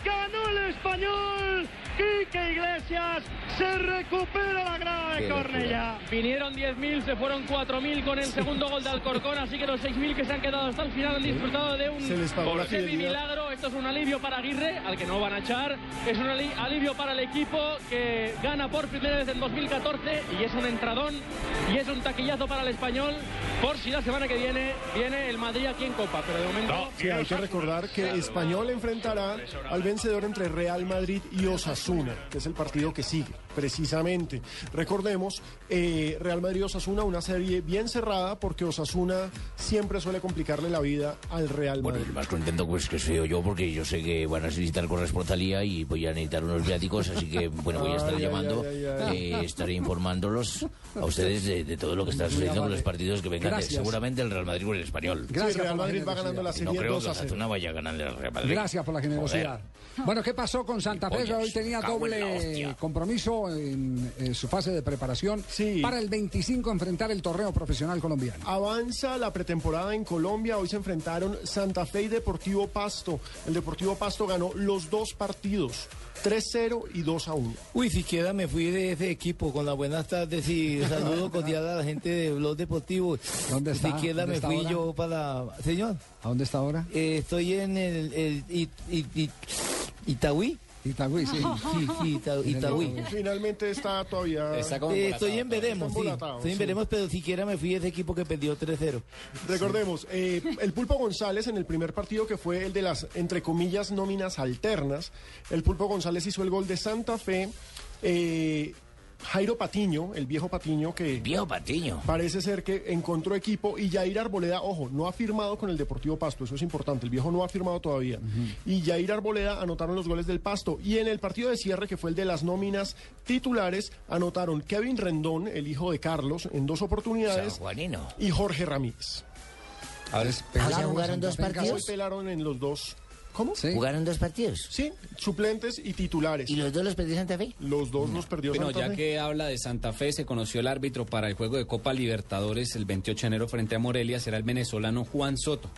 Ganó el español. Quique Iglesias se recupera la grada de Qué locura. Cornella. Vinieron 10.000, se fueron 4.000 con el segundo gol de Alcorcón, así que los 6.000 que se han quedado hasta el final han disfrutado de un Se les pagó la fidelidad. milagro. Esto es un alivio para Aguirre, al que no van a echar. Es un ali- alivio para el equipo que gana por primera vez en 2014 y es un entradón y es un taquillazo para el español por si la semana que viene viene el Madrid aquí en Copa. Pero de momento... Sí, hay que recordar que Español enfrentará al vencedor entre Real Madrid y Osasuna, que es el partido que sigue, precisamente. Recordemos, eh, Real Madrid-Osasuna, una serie bien cerrada, porque Osasuna siempre suele complicarle la vida al Real Bueno, Madrid. el más contento pues que soy yo porque yo sé que van a necesitar corresponsalía y voy a necesitar unos viáticos, así que bueno, voy a estar Ay, ay, llamando, ay, ay, ay. eh, estaré informándolos a ustedes de, de todo lo que está sucediendo con los partidos que vengan de- seguramente el Real Madrid o el Español. Gracias Sí, Real por la Madrid va ganando la serie no creo 2 que a 0. Osasuna vaya a ganar el Real Madrid. Gracias por la generosidad. Bueno, ¿qué pasó con Santa Fe? Hoy tenía doble compromiso en, su fase de preparación para el 25 enfrentar el torneo profesional colombiano. Avanza la pretemporada en Colombia. Hoy se enfrentaron Santa Fe y Deportivo Pasto. El Deportivo Pasto ganó los dos partidos, 3-0 y 2-1. Uy, siquiera me fui de ese equipo con las buenas tardes y saludo cordial a la gente de Blog Deportivo. ¿Dónde está? Siquiera ¿Dónde me está fui ahora? yo para... Señor. ¿A dónde está ahora? Eh, estoy en el, el It- It- It- Itagüí. Sí. Sí, sí, Ita- Itagüí. Finalmente está todavía. Eh, estoy en Veremos, Está sí. Estoy en sí. Veremos, pero siquiera me fui de ese equipo que perdió 3-0. Recordemos, eh, el Pulpo González en el primer partido que fue el de las, entre comillas, nóminas alternas, el Pulpo González hizo el gol de Santa Fe. eh, Jairo Patiño, el viejo Patiño que... Viejo Patiño. Parece ser que encontró equipo y Jair Arboleda, ojo, no ha firmado con el Deportivo Pasto, eso es importante, el viejo no ha firmado todavía. Y Jair Arboleda anotaron los goles del Pasto. Y en el partido de cierre, que fue el de las nóminas titulares, anotaron Kevin Rendón, el hijo de Carlos, en dos oportunidades. Y Jorge Ramírez. Ah, ¿ya jugaron dos Hoy partidos? pelaron en los dos. ¿Cómo? ¿Jugaron dos partidos? Sí, suplentes y titulares. ¿Y los dos los perdió Santa Fe? Los dos los perdió Bueno, Santa ya Fe. que habla de Santa Fe, se conoció el árbitro para el juego de Copa Libertadores el 28 de enero frente a Morelia, será el venezolano Juan Soto.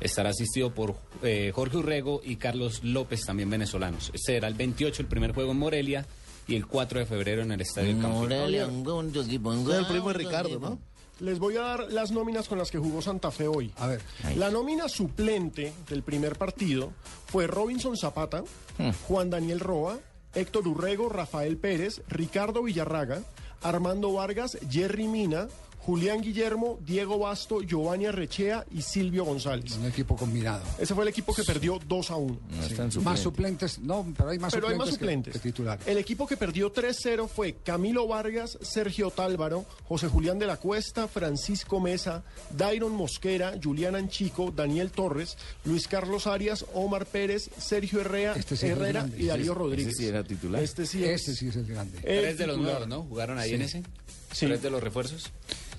Estará asistido por eh, Jorge Urrego y Carlos López, también venezolanos. Será el 28 el primer juego en Morelia y el 4 de febrero en el Estadio del Campín. Morelia, un un equipo. un el primo Ricardo. ¿no? Les voy a dar las nóminas con las que jugó Santa Fe hoy. A ver. La nómina suplente del primer partido fue Robinson Zapata, Juan Daniel Roa, Héctor Urrego, Rafael Pérez, Ricardo Villarraga, Armando Vargas, Jerry Mina, Julián Guillermo, Diego Basto, Giovanni Arrechea y Silvio González. Un equipo combinado. Ese fue el equipo que perdió 2 a 1. Más suplentes, no, pero hay más Pero hay suplentes, más que- suplentes. que titulares. El equipo que perdió 3-0 fue Camilo Vargas, Sergio Tálvaro, José Julián de la Cuesta, Francisco Mesa, Dairon Mosquera, Julián Anchico, Daniel Torres, Luis Carlos Arias, Omar Pérez, Sergio Herrera, Este sí Herrera y Darío Rodríguez. ese sí era titular. Este sí es, Este sí es el grande. el Tres de los ¿no? ¿Jugaron ahí en ese? Sí. ¿Tres de los refuerzos?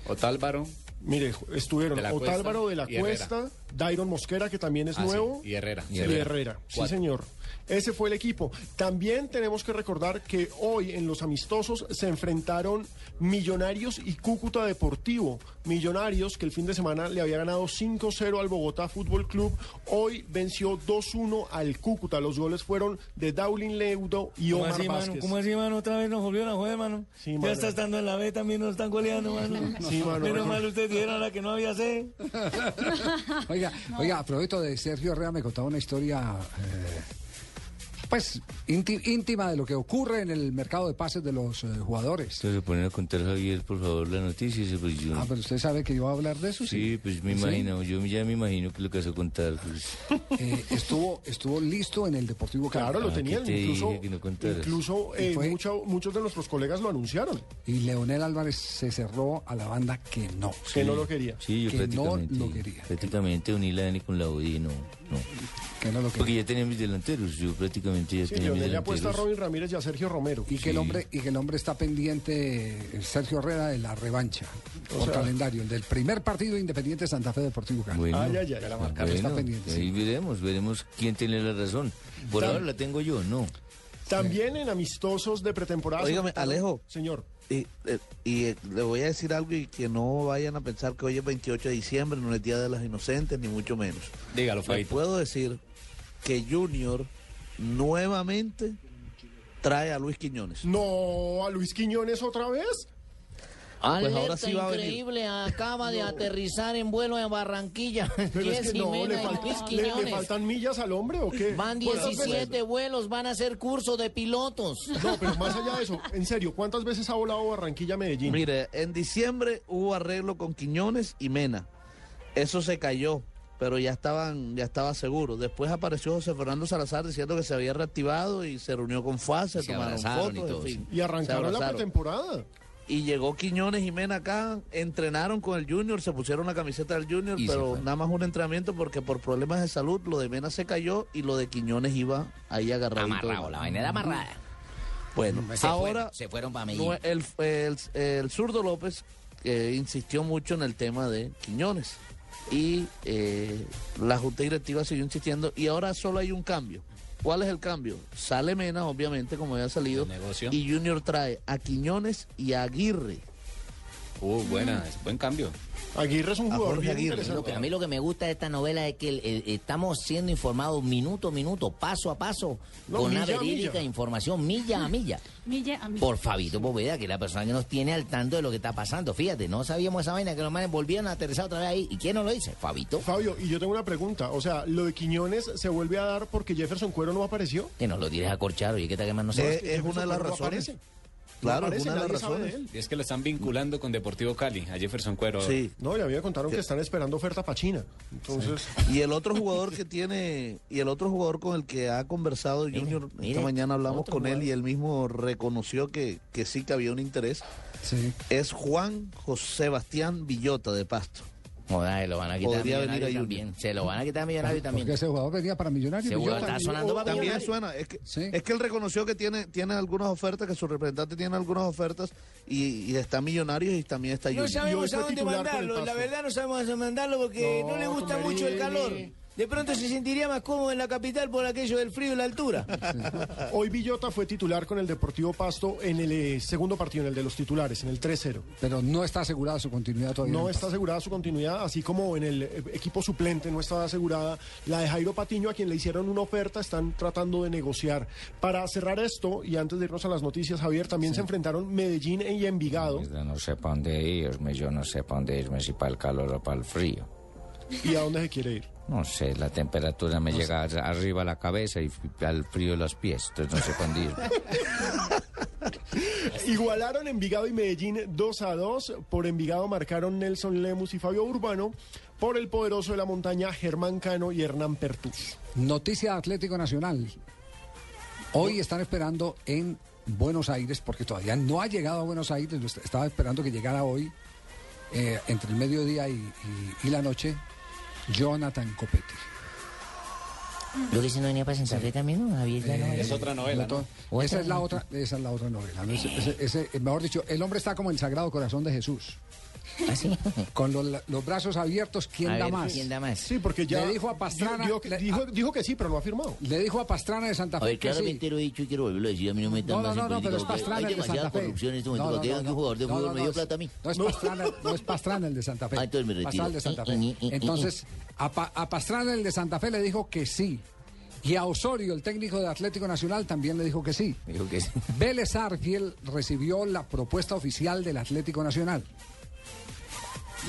Otálvaro. Mire, estuvieron De la Cuesta Otálvaro de la. Cuesta, Dairon Mosquera, que también es Ah, sí, nuevo. y Herrera. Y Y Herrera. Sí, señor. Ese fue el equipo. También tenemos que recordar que hoy en los amistosos se enfrentaron Millonarios y Cúcuta Deportivo. Millonarios, que el fin de semana le había ganado 5-0 al Bogotá Fútbol Club, hoy venció 2-1 al Cúcuta. Los goles fueron de Daulin Leudo y ¿Cómo Omar así, mano? ¿Cómo así, mano? Otra vez nos volvieron a joder, mano. Sí, ya mano. está estando en la B, también nos están goleando, mano. Sí, mano. Menos mal ustedes dijeron la que no había sed. Oiga, oiga, a propósito de Sergio Herrera me contaba una historia, eh, pues, ínti- íntima de lo que ocurre en el mercado de pases de los eh, jugadores. Entonces, poner a contar, Javier, por favor, la noticia. pues, yo- Ah, pero usted sabe que yo voy a hablar de eso, sí. Sí, pues me ¿Sí? imagino, yo ya me imagino que lo que vas a contar. Pues. Eh, estuvo, estuvo listo en el Deportivo Cali. Claro, lo Ah, tenían. te Incluso, que no incluso eh, fue- mucho- muchos de nuestros colegas lo anunciaron. Y Leonel Álvarez se cerró a la banda que no. Que no lo quería. Sí, yo Que no prácticamente. lo quería. Prácticamente uní la Dani con la Odi, no, no. Que no lo Porque ya tenía mis delanteros, yo prácticamente ya Sí, tenía mis Leonel le ha puesto a delanteros. Robin Ramírez y a Sergio Romero. Y que, el hombre, y que el hombre está pendiente, Sergio Herrera, de la revancha O por sea- calendario, el del primer partido Independiente Santa Fe Deportivo Cali. Bueno, Ay, ay, ay. la bueno, marca está pendiente. ahí veremos, veremos quién tiene la razón. Por ahora la tengo yo, no. También en amistosos de pretemporada. enfrentaron- Alejo. Señor. Y, eh, y, eh, le voy a decir algo y que no vayan a pensar que hoy es 28 de diciembre, no es Día de las Inocentes, ni mucho menos. Dígalo, Le Fabito. puedo decir que Junior nuevamente trae a Luis Quiñones. No, a Luis Quiñones otra vez. Pues ahora sí va a venir. increíble, acaba de aterrizar en vuelo en Barranquilla. Pero es que no, le, le- faltan millas al hombre o qué? Van ¿Cuántas 17 vuelos, van a hacer curso de pilotos. No, pero más allá de eso, en serio, ¿cuántas veces ha volado Barranquilla Medellín? Mire, en diciembre hubo arreglo con Quiñones y Mena. Eso se cayó, pero ya estaban, ya estaba seguro. Después apareció José Fernando Salazar diciendo que se había reactivado y se reunió con FAS, se, Se tomaron y fotos, todo, en fin. y arrancaron la pretemporada. Y llegó Quiñones y Mena acá, entrenaron con el Junior, se pusieron la camiseta del Junior, Y pero nada más un entrenamiento porque por problemas de salud lo de Mena se cayó y lo de Quiñones iba ahí agarrado. Amarrado, la vaina era amarrada. Bueno, Se ahora fueron, se fueron para Medellín. no, el, el, el zurdo López eh, insistió mucho en el tema de Quiñones y eh, la Junta Directiva siguió insistiendo y ahora solo hay un cambio. ¿Cuál es el cambio? Sale Mena, obviamente, como ya ha salido, y Junior trae a Quiñones y a Aguirre. Uh, buena, es buen cambio. Aguirre es un A jugador bien Aguirre, Lo que- a mí lo que me gusta de esta novela es que el- el- estamos siendo informados minuto a minuto, paso a paso, No, con una milla a verídica milla. información, milla a milla. Milla a milla. Por Fabito Poveda, que es la persona que nos tiene al tanto de lo que está pasando. Fíjate, no sabíamos esa vaina, que los manes volvieron a aterrizar otra vez ahí. ¿Y quién nos lo dice? Fabito. Fabio, y yo tengo una pregunta. O sea, ¿lo de Quiñones se vuelve a dar porque Jefferson Cuero no apareció? Que nos lo tires a corchar, oye, ¿qué tal que más no Eh, sabes? es una de las no razones. Claro, No es aparece, una de las razones. de. Y es que lo están vinculando con Deportivo Cali, a Jefferson Cuero. Sí. No, y a mí me contaron que están esperando oferta para China. Entonces, Y el otro jugador que tiene, y el otro jugador con el que ha conversado Junior, mire, esta mañana hablamos con él jugador. y él mismo reconoció que, que sí que había un interés, Sí. es Juan José Sebastián Villota de Pasto. Joder, lo van a quitar Podría a también. Se lo van a quitar millonario también. Porque ese jugador venía para Millonarios. Ese jugador está sonando para También millonario. suena, es que, Sí. es que él reconoció que tiene, tiene algunas ofertas, que su representante tiene algunas ofertas y, y está Millonarios y también está No sabemos a dónde mandarlo, la verdad no sabemos a dónde mandarlo porque no, No, le gusta mucho el calor. De pronto se sentiría más cómodo en la capital por aquello del frío y la altura. hoy Villota fue titular con el Deportivo Pasto en el eh, segundo partido, en el de los titulares, en el 3-0. Pero no está asegurada su continuidad todavía. No está asegurada su continuidad, así como en el eh, equipo suplente no está asegurada la de Jairo Patiño, a quien le hicieron una oferta, están tratando de negociar. Para cerrar esto, y antes de irnos a las noticias, Javier, también se enfrentaron Medellín y Envigado. Yo no sé para dónde irme, yo no sé para dónde irme, si para el calor o para el frío. ¿Y a dónde se quiere ir? No sé, la temperatura me llega arriba a la cabeza y al frío los pies, entonces no sé dónde irme. Igualaron Envigado y Medellín 2 a 2. Por Envigado marcaron Nelson Lemus y Fabio Urbano. Por el poderoso de la montaña, Germán Cano y Hernán Pertús. Noticia de Atlético Nacional. Hoy están esperando en Buenos Aires, porque todavía no ha llegado a Buenos Aires, estaba esperando que llegara hoy, eh, entre el mediodía y, y- y la noche, Jonathan que se no venía para Santa Fe también, ¿no? Javier ya no Eh, Es otra novela, no. Esa es la Otra. otra, esa es la otra novela. ¿no? Ese- ese- ese- mejor dicho, el hombre está como el Sagrado Corazón de Jesús. ¿Así? Con los, los brazos abiertos, ¿quién A da ver, más? ¿quién da más? Sí, porque ya Le dijo a Pastrana. dijo, dijo- le- dijo- dijo que sí, pero no ha firmado. Le dijo a Pastrana de Santa A Fe ver, que sí. claramente lo he dicho y quiero volverlo a decir. A mí no me metan No, no, más no, en no, pero es Pastrana Hay el de demasiada Santa Fe. corrupción en este momento. No, no, digan no, que un jugador de fútbol no, me dio es- plata a mí. No es Pastrana, no es Pastrana el de Santa Fe. Ah, entonces me retiro. Pastrana el de Santa Fe. Eh, eh, eh, Entonces, a, Pa- a Pastrana el de Santa Fe le dijo que sí. Y a Osorio, el técnico de Atlético Nacional, también le dijo que sí. Dijo que sí. Vélez Arfiel recibió la propuesta oficial del Atlético Nacional.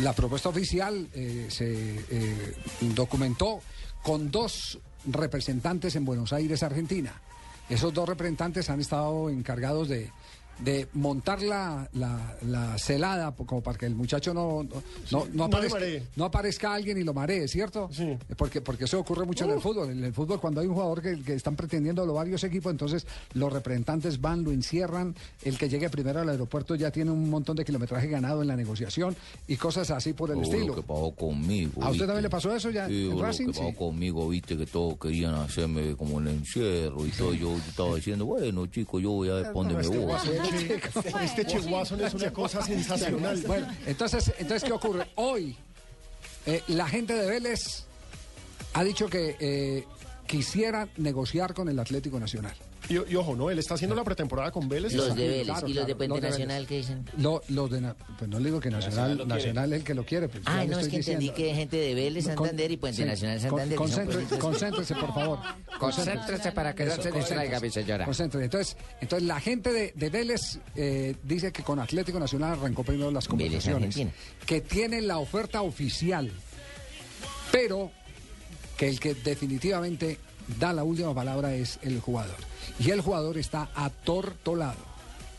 La propuesta oficial eh, se eh, documentó con dos representantes en Buenos Aires, Argentina. Esos dos representantes han estado encargados de, de montar la, la, la celada como para que el muchacho no, no, no, no aparezca, no aparezca alguien y lo maree, ¿cierto? Sí. Porque, porque eso ocurre mucho en el fútbol. En el fútbol, cuando hay un jugador que, que están pretendiendo varios equipos, entonces los representantes van, lo encierran. El que llegue primero al aeropuerto ya tiene un montón de kilometraje ganado en la negociación y cosas así por el Oh, estilo. Lo que pasó conmigo. ¿A usted ¿viste? también le pasó eso ya Sí, en lo Racing? que pasó Sí. conmigo, viste, que todos querían hacerme como el encierro y todo. Yo estaba diciendo, bueno, chicos, yo voy a ver dónde me Este voy. Este Che Watson es una cosa sensacional. Bueno, entonces, entonces ¿qué ocurre? Hoy eh, la gente de Vélez ha dicho que eh, quisiera negociar con el Atlético Nacional. Y, y ojo, ¿no? Él está haciendo la pretemporada con Vélez. Los de Vélez claro, y los de Puente los de Vélez. Nacional, ¿qué dicen? Lo- los de pues no le digo que Nacional, Nacional, es el que lo quiere. Pues, Ah, no, es estoy que entendí diciendo. que gente de Vélez, Con- Santander y Puente sí, Nacional, con- Santander. pueblitos. concéntrese, por favor. Concéntrese para que no se distraiga, mi señora. Concéntrese. Entonces, entonces la gente de, de Vélez eh, dice que con Atlético Nacional arrancó primero las conversaciones. Que tienen la oferta oficial, pero que el que definitivamente da la última palabra es el jugador. Y el jugador está atortolado.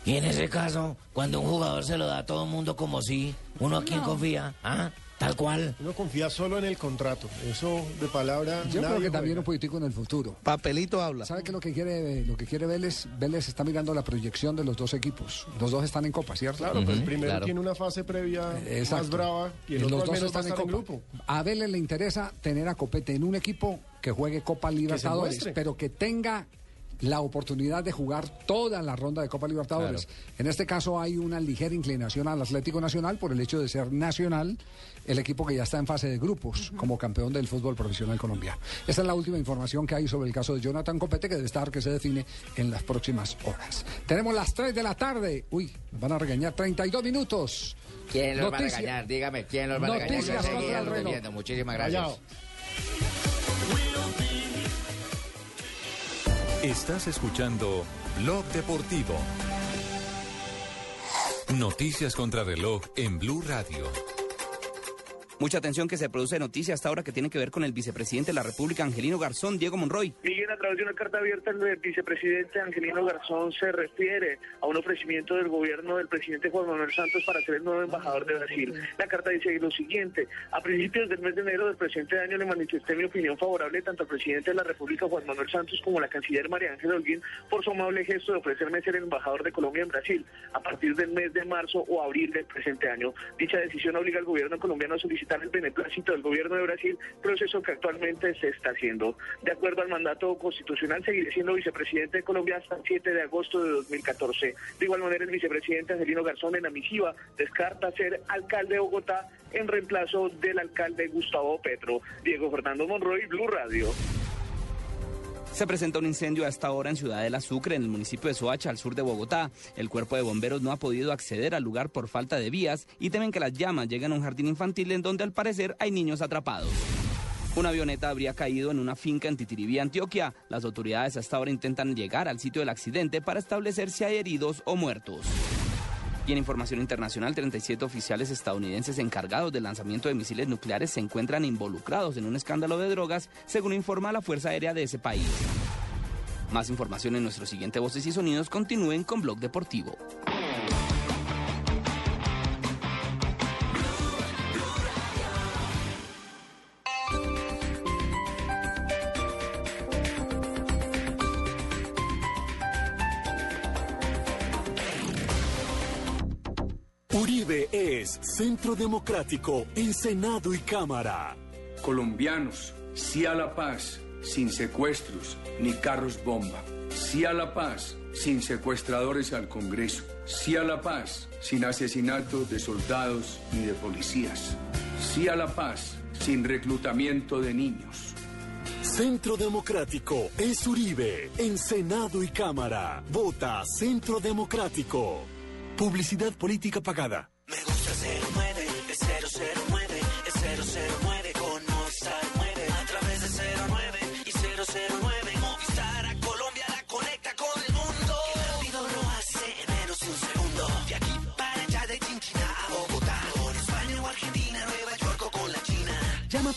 Y en ese caso, cuando un jugador se lo da a todo el mundo como si, ¿uno a quién confía? ¿Ah? Tal cual. Uno confía solo en el contrato. Eso de palabra. Yo creo que también juega. un poquitico en el futuro. Papelito habla. ¿Sabe qué es lo que quiere lo que quiere Vélez? Vélez está mirando la proyección de los dos equipos. Los dos están en Copa, ¿cierto? Claro, pero el primero claro. tiene una fase previa más brava y el Y otro los al dos menos va a están en grupo. A Vélez le interesa tener a Copete en un equipo que juegue Copa Libertadores, pero que tenga la oportunidad de jugar toda la ronda de Copa Libertadores. En este caso hay una ligera inclinación al Atlético Nacional por el hecho de ser nacional, el equipo que ya está en fase de grupos como campeón del fútbol profesional colombiano. Esta es la última información que hay sobre el caso de Jonathan Copete, que debe estar que se define en las próximas horas. Tenemos las 3 de la tarde. Uy, nos van a regañar 32 minutos. ¿Quién los va a regañar? Dígame, ¿quién los va a regañar? Noticias. Muchísimas gracias. Callao. Estás escuchando Blog Deportivo. Noticias contra reloj en Blue Radio. Mucha atención que se produce noticia hasta ahora que tiene que ver con el vicepresidente de la República, Angelino Garzón, Diego Monroy. Miguel, a través de una carta abierta, el vicepresidente Angelino Garzón se refiere a un ofrecimiento del gobierno del presidente Juan Manuel Santos para ser el nuevo embajador de Brasil. La carta dice lo siguiente, a principios del mes de enero del presente año le manifesté mi opinión favorable tanto al presidente de la República Juan Manuel Santos como a la canciller María Ángela Holguín por su amable gesto de ofrecerme ser el embajador de Colombia en Brasil a partir del mes de marzo o abril del presente año. Dicha decisión obliga al gobierno colombiano a solicitar el beneplácito del gobierno de Brasil, proceso que actualmente se está haciendo. De acuerdo al mandato constitucional, seguiré siendo vicepresidente de Colombia hasta el 7 de agosto de 2014. De igual manera, el vicepresidente Angelino Garzón en la misiva descarta ser alcalde de Bogotá en reemplazo del alcalde Gustavo Petro. Diego Fernando Monroy, Blue Radio. Se presenta un incendio a esta hora en Ciudad del Sucre, en el municipio de Soacha, al sur de Bogotá. El cuerpo de bomberos no ha podido acceder al lugar por falta de vías y temen que las llamas lleguen a un jardín infantil en donde al parecer hay niños atrapados. Una avioneta habría caído en una finca en Titiribí, Antioquia. Las autoridades hasta ahora intentan llegar al sitio del accidente para establecer si hay heridos o muertos. Y en información internacional, 37 oficiales estadounidenses encargados del lanzamiento de misiles nucleares se encuentran involucrados en un escándalo de drogas, según informa la Fuerza Aérea de ese país. Más información en nuestro siguiente Voces y Sonidos. Continúen con Blog Deportivo. Centro Democrático en Senado y Cámara. Colombianos, sí a la paz, sin secuestros ni carros bomba. Sí a la paz, sin secuestradores al Congreso. Sí a la paz, sin asesinatos de soldados ni de policías. Sí a la paz, sin reclutamiento de niños. Centro Democrático es Uribe en Senado y Cámara. Vota Centro Democrático. Publicidad política pagada.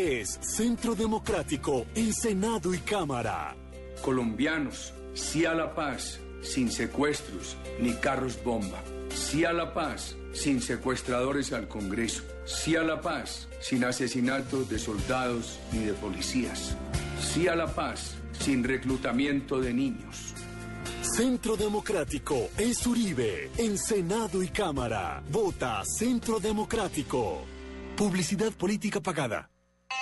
es Centro Democrático en Senado y Cámara. Colombianos, sí a la paz, sin secuestros ni carros bomba. Sí a la paz, sin secuestradores al Congreso. Sí a la paz, sin asesinatos de soldados ni de policías. Sí a la paz, sin reclutamiento de niños. Centro Democrático es Uribe en Senado y Cámara. Vota Centro Democrático. Publicidad política pagada.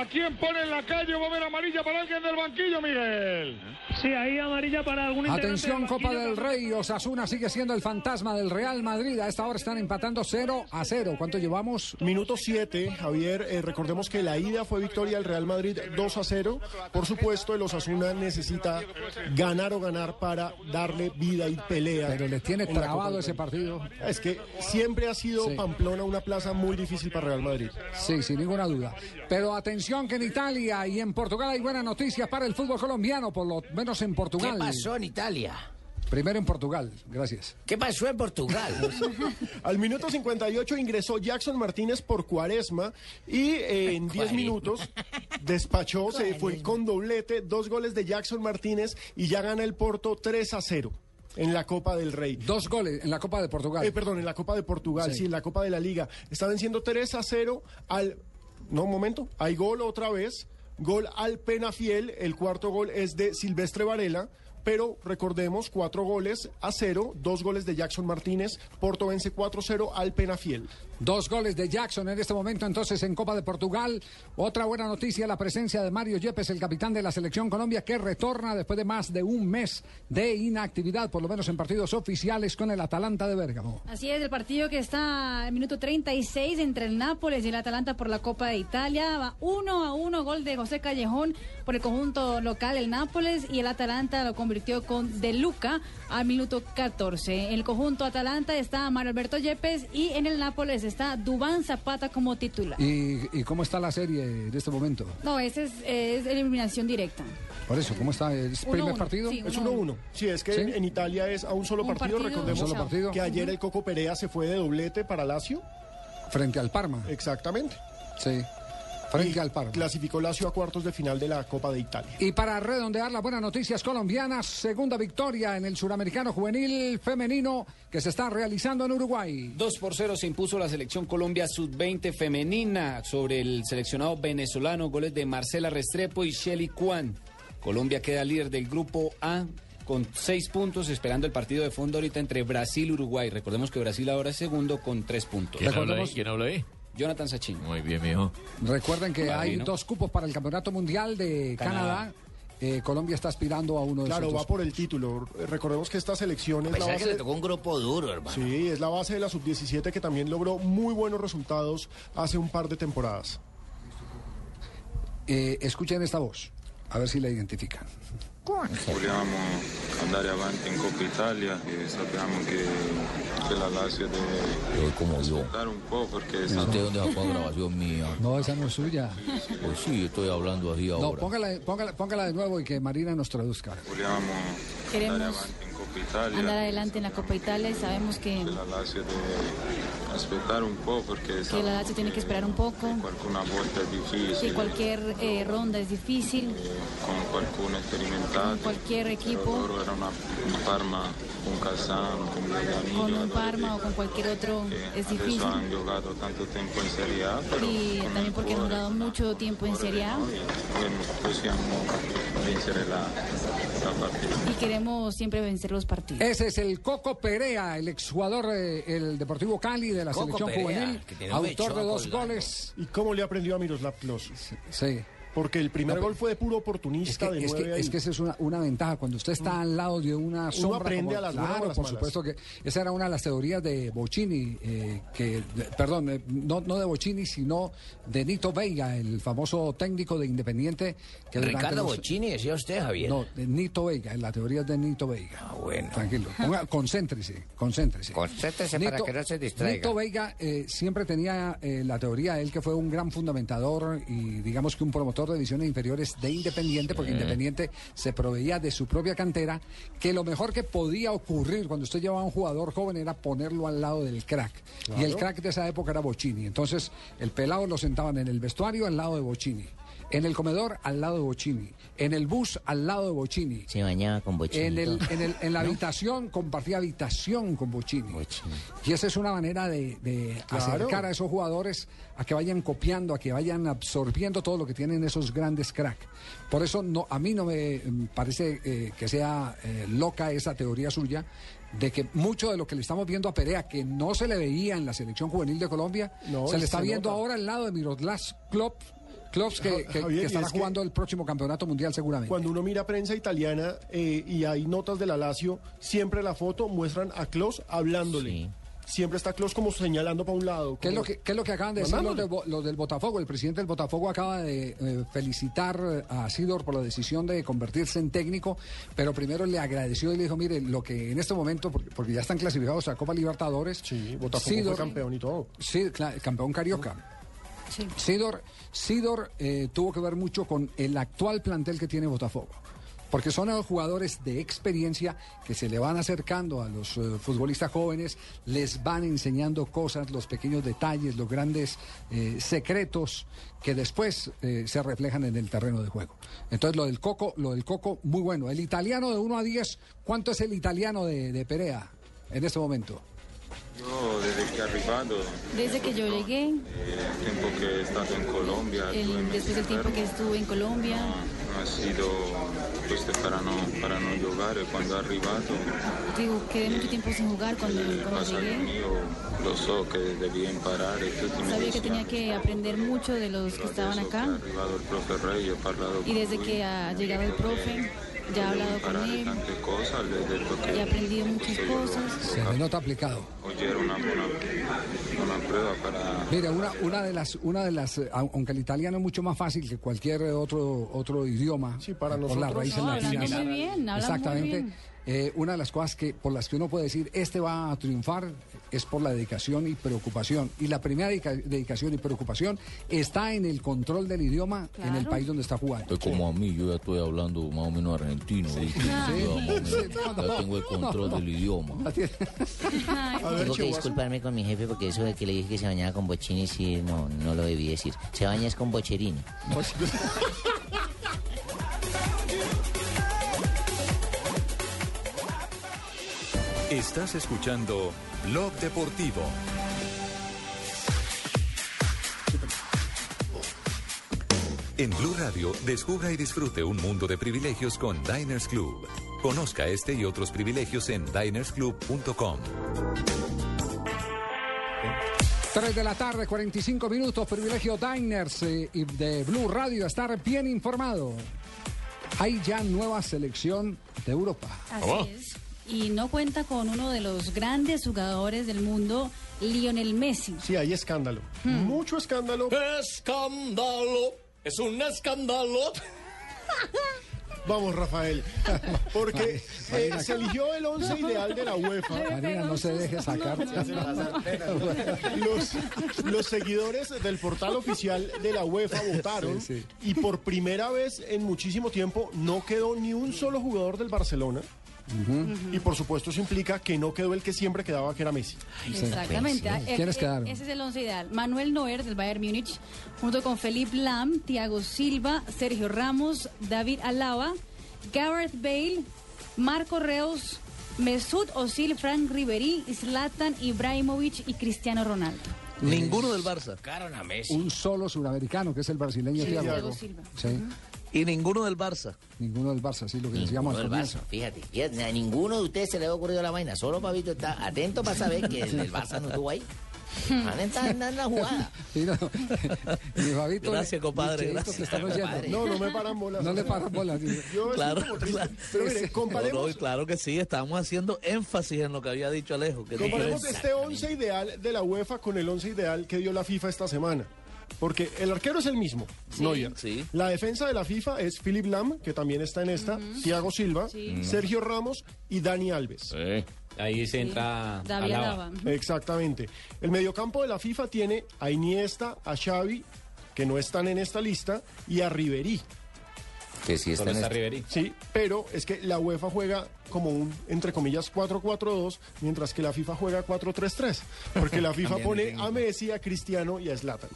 ¿A quién pone en la calle? Va a ver amarilla para alguien del banquillo, Miguel. Sí, ahí amarilla para algún Atención, del Copa del Rey. Osasuna sigue siendo el fantasma del Real Madrid. A esta hora están empatando 0 a 0. ¿Cuánto llevamos? Minuto 7, Javier. eh, recordemos que la ida fue victoria del Real Madrid 2 a 0. Por supuesto, el Osasuna necesita ganar o ganar para darle vida y pelea. Pero le tiene trabado ese partido. Es que siempre ha sido Sí. Pamplona una plaza muy difícil para Real Madrid. Sí, sin ninguna duda. Pero atención que en Italia y en Portugal hay buenas noticias para el fútbol colombiano, por lo menos en Portugal. ¿Qué pasó en Italia? Primero en Portugal, gracias. ¿Qué pasó en Portugal? Al minuto 58 ingresó Jackson Martínez por Cuaresma y eh, en 10 Cuaresma. minutos despachó, se fue con doblete, dos goles de Jackson Martínez y ya gana el Porto 3 a 0 en la Copa del Rey. Dos goles en la Copa de Portugal. Eh, perdón, en la Copa de Portugal, Sí. sí. en la Copa de la Liga. Está venciendo 3 a 0 al... No, un momento, hay gol otra vez, gol al Penafiel, el cuarto gol es de Silvestre Varela, pero recordemos, cuatro goles a cero, dos goles de Jackson Martínez, Porto vence 4-0 al Penafiel. Dos goles de Jackson en este momento entonces en Copa de Portugal. Otra buena noticia, la presencia de Mario Yepes, el capitán de la selección Colombia, que retorna después de más de un mes de inactividad, por lo menos en partidos oficiales con el Atalanta de Bérgamo. Así es, el partido que está en minuto 36 entre el Nápoles y el Atalanta por la Copa de Italia. Va uno a uno, gol de José Callejón por el conjunto local, el Nápoles, y el Atalanta lo convirtió con De Luca al minuto 14. En el conjunto Atalanta está Mario Alberto Yepes y en el Nápoles está Dubán Zapata como titular. ¿Y, y cómo está la serie en este momento? No, ese es, es eliminación directa. Por eso, ¿cómo está? ¿Es Uno, primer uno, partido? sí, Es uno, 1-1. Sí, es que ¿Sí? En, en Italia es a un solo Un partido. partido, Recordemos solo partido. que ayer el Coco Perea se fue de doblete para Lazio. Frente al Parma. Exactamente. Sí. Frente Y al Parma. Clasificó Lazio a cuartos de final de la Copa de Italia. Y para redondear las buenas noticias colombianas, segunda victoria en el suramericano juvenil femenino que se está realizando en Uruguay. 2 por 0 se impuso la selección Colombia sub-20 femenina sobre el seleccionado venezolano, goles de Marcela Restrepo y Shelly Kwan. Colombia queda líder del grupo A con seis puntos, esperando el partido de fondo ahorita entre Brasil y Uruguay. Recordemos que Brasil ahora es segundo con tres puntos. ¿Quién habla ahí? ¿Quién habla ahí? Jonathan Sachin. Muy bien, mijo. Recuerden que hay dos cupos para el Campeonato Mundial de Canadá. Canadá. Eh, Colombia está aspirando a uno de Claro, esos va dos por el título. Recordemos que esta selección es la Pensaba que base. le tocó un grupo duro, hermano. Sí, es la base de la sub-17 que también logró muy buenos resultados hace un par de temporadas. Eh, escuchen esta voz, a ver si la identifican. Andare avanti in Coppa Italia e sappiamo che, che la Lazio deve aspettare un po' perché ¿Usted dónde sacó la grabación mía? No, esa no es suya. Pues sí, estoy hablando así No, ahora. póngala, póngala, póngala de nuevo y que Marina nos traduzca. vogliamo andare Queremos avanti in Coppa Italia andar adelante en la Copa Italia y sabemos que, la Lazio deve aspettare un po' perché que la Lazio tiene que esperar un poco, que cualquier eh, ronda es difícil, con qualcuno sperimentato cualquier equipo, era una, un Parma con Cassano con con un Parma o con cualquier otro, es difícil. hanno giocato tanto tempo in Serie A però Y con también porque han durado mucho tiempo en Serie A. partita y queremos siempre vencer los partidos. Ese es el Coco Perea, el exjugador del Deportivo Cali de la Coco selección Perea, juvenil, autor de dos goles. ¿Y cómo le aprendió a Miroslav Klose? Sí. Porque el primer No, gol fue de puro Es oportunista que, de es, que, es que esa es una, una ventaja. Cuando usted está al lado de una sombra. aprende como- a las buenas o claro, las por malas. supuesto que esa era una de las teorías de Bocini, eh, que, de- perdón, eh, no, no de Bocini, sino de Nito Veiga, el famoso técnico de Independiente. Que Ricardo los- Bocini, decía usted, Javier. No, de Nito Veiga, la teoría es de Nito Veiga. Ah, bueno. Tranquilo. Ponga- concéntrese, concéntrese. Concéntrese para que no se distraiga. Nito Veiga eh, siempre tenía eh, la teoría, él que fue un gran fundamentador y digamos que un promotor de divisiones inferiores de Independiente, porque Mm. Independiente se proveía de su propia cantera, que lo mejor que podía ocurrir cuando usted llevaba a un jugador joven era ponerlo al lado del crack. Claro. Y el crack de esa época era Bocini. Entonces, el pelado lo sentaban en el vestuario al lado de Bocini. En el comedor al lado de Bocini. En el bus al lado de Bocini. Se bañaba con Bocini. En, el, en, el- en la habitación, compartía habitación con Bocini. Y esa es una manera de, de Claro. acercar a esos jugadores a que vayan copiando, a que vayan absorbiendo todo lo que tienen esos grandes crack. Por eso no, a mí no me mm, parece eh, que sea eh, loca esa teoría suya de que mucho de lo que le estamos viendo a Perea, que no se le veía en la selección juvenil de Colombia, No, se le está se viendo nota. ahora al lado de Miroslav Klop, Klops que, que- Javier, que y estará es que- jugando el próximo campeonato mundial seguramente. Cuando uno mira prensa italiana eh, y hay notas de la Lazio, siempre la foto muestran a Klos hablándole. Siempre está Klos como señalando para un lado. ¿Qué es, lo que, qué es lo que acaban de decir los, de del Botafogo? El presidente del Botafogo acaba de eh, felicitar eh, a Sidor por la decisión de convertirse en técnico, pero primero le agradeció y le dijo, mire, lo que en este momento, porque, porque ya están clasificados a Copa Libertadores, sí, Botafogo fue campeón y todo. Sí, campeón carioca. Sidor, Sidor eh, tuvo que ver mucho con el actual plantel que tiene Botafogo. Porque son los jugadores de experiencia que se le van acercando a los eh, futbolistas jóvenes, les van enseñando cosas, los pequeños detalles, los grandes eh, secretos que después eh, se reflejan en el terreno de juego. Entonces lo del Coco, lo del Coco, muy bueno. El italiano de 1 a 10, ¿cuánto es el italiano de, de Perea en este momento? Io desde che è arrivato, Desde que yo llegué, eh, il tempo che è stato in Colombia, el- después del tiempo que estuve en Colombia, non ha sido questo para no, para no giocare quando è arrivato. digo, quedé mucho tiempo sin jugar cuando, cuando llegué. mio lo so imparare tutti mi Sabía que tenía que aprender mucho de los que estaban acá. y desde que ha llegado el profe, ya he hablado con él he aprendido muchas cosas. Se le nota aplicado. una una prueba para Mira, una, una de las, una de las, eh, au- aunque el italiano es mucho más fácil que cualquier otro otro idioma, para por las nosotros. raíces No, hablando latinas. muy bien, hablando muy Exactamente. bien. Eh, una de las cosas que por las que uno puede decir este va a triunfar es por la dedicación y preocupación. Y la primera dedica- dedicación y preocupación está en el control del idioma en el país donde está jugando. Es como a mí, yo ya estoy hablando más o menos argentino, Ya, sí, no, tengo el control no, no. del idioma. Tengo que disculparme con mi jefe porque eso de que le dije que se bañaba con bochini, sí, no, no lo debí decir. Se baña es con bocherini. Estás escuchando Blog Deportivo. En Blue Radio, descubra y disfrute un mundo de privilegios con Diners Club. Conozca este y otros privilegios en dinersclub.com. 3 de la tarde, 45 minutos, privilegio Diners eh, y de Blue Radio, estar bien informado. Hay ya nueva selección de Europa. Así es. Y no cuenta con uno de los grandes jugadores del mundo, Lionel Messi. Sí, hay escándalo. Mucho escándalo. Escándalo. Es un escándalo. Vamos, Rafael. Porque eh, se eligió el once ideal de la UEFA. Marina, no se deje sacar. Los, los seguidores del portal oficial de la UEFA votaron Sí, sí. y por primera vez en muchísimo tiempo no quedó ni un solo jugador del Barcelona. Y por supuesto eso implica que no quedó el que siempre quedaba, que era Messi. Exactamente. Ah, eh, ¿Quiénes eh, quedaron? Ese es el once ideal. Manuel Neuer del Bayern Múnich, junto con Felipe Lam, Thiago Silva, Sergio Ramos, David Alaba, Gareth Bale, Marco Reus, Mesut Özil, Frank Ribery, Zlatan Ibrahimovic y Cristiano Ronaldo. Ninguno del Barça. Un solo suramericano, que es el brasileño Sí, Thiago. Thiago Silva. Sí. Y ninguno del Barça. Ninguno del Barça, sí, lo que decíamos al comienzo. Barça, fíjate, fíjate, a ninguno de ustedes se le ha ocurrido la vaina. Solo Pabito está atento para saber que el del Barça no estuvo ahí. Van a estar en la jugada. Sí, no. Mi Fabito, Gracias, compadre, gracias. están. Compadre. No, no me paran bolas. No le paran bolas. sí. Yo estoy Claro, claro. Pero mire, No, comparemos, no, claro que sí, estamos haciendo énfasis en lo que había dicho Alejo. Que comparemos este once ideal de la UEFA con el once ideal que dio la FIFA esta semana. Porque el arquero es el mismo, Neuer. sí. La defensa de la FIFA es Philip Lam, que también está en esta, Thiago Silva, Sergio Ramos y Dani Alves. Ahí se entra David Alaba. Exactamente. El mediocampo de la FIFA tiene a Iniesta, a Xavi, que no están en esta lista, y a Ribery. Que si está ¿Dónde en está este- Ribery? Sí, pero es que la UEFA juega como un, entre comillas, 4-4-2, mientras que la FIFA juega 4-3-3. Porque la FIFA pone a Messi, a Cristiano y a Zlatan.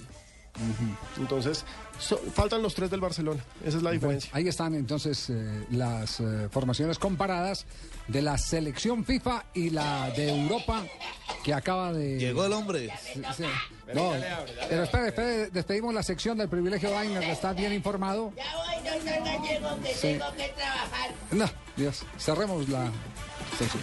Entonces, so- faltan los tres del Barcelona. Esa es la diferencia. Ahí están entonces eh, las eh, formaciones comparadas de la selección FIFA y la de Europa que acaba de... Llegó el hombre. Sí, sí. No, pero espere, espere, despedimos la sección del privilegio Diner, ¿está bien informado? Ya voy, doctor Gallego, que Sí. tengo que trabajar. No, Dios, cerremos la sección.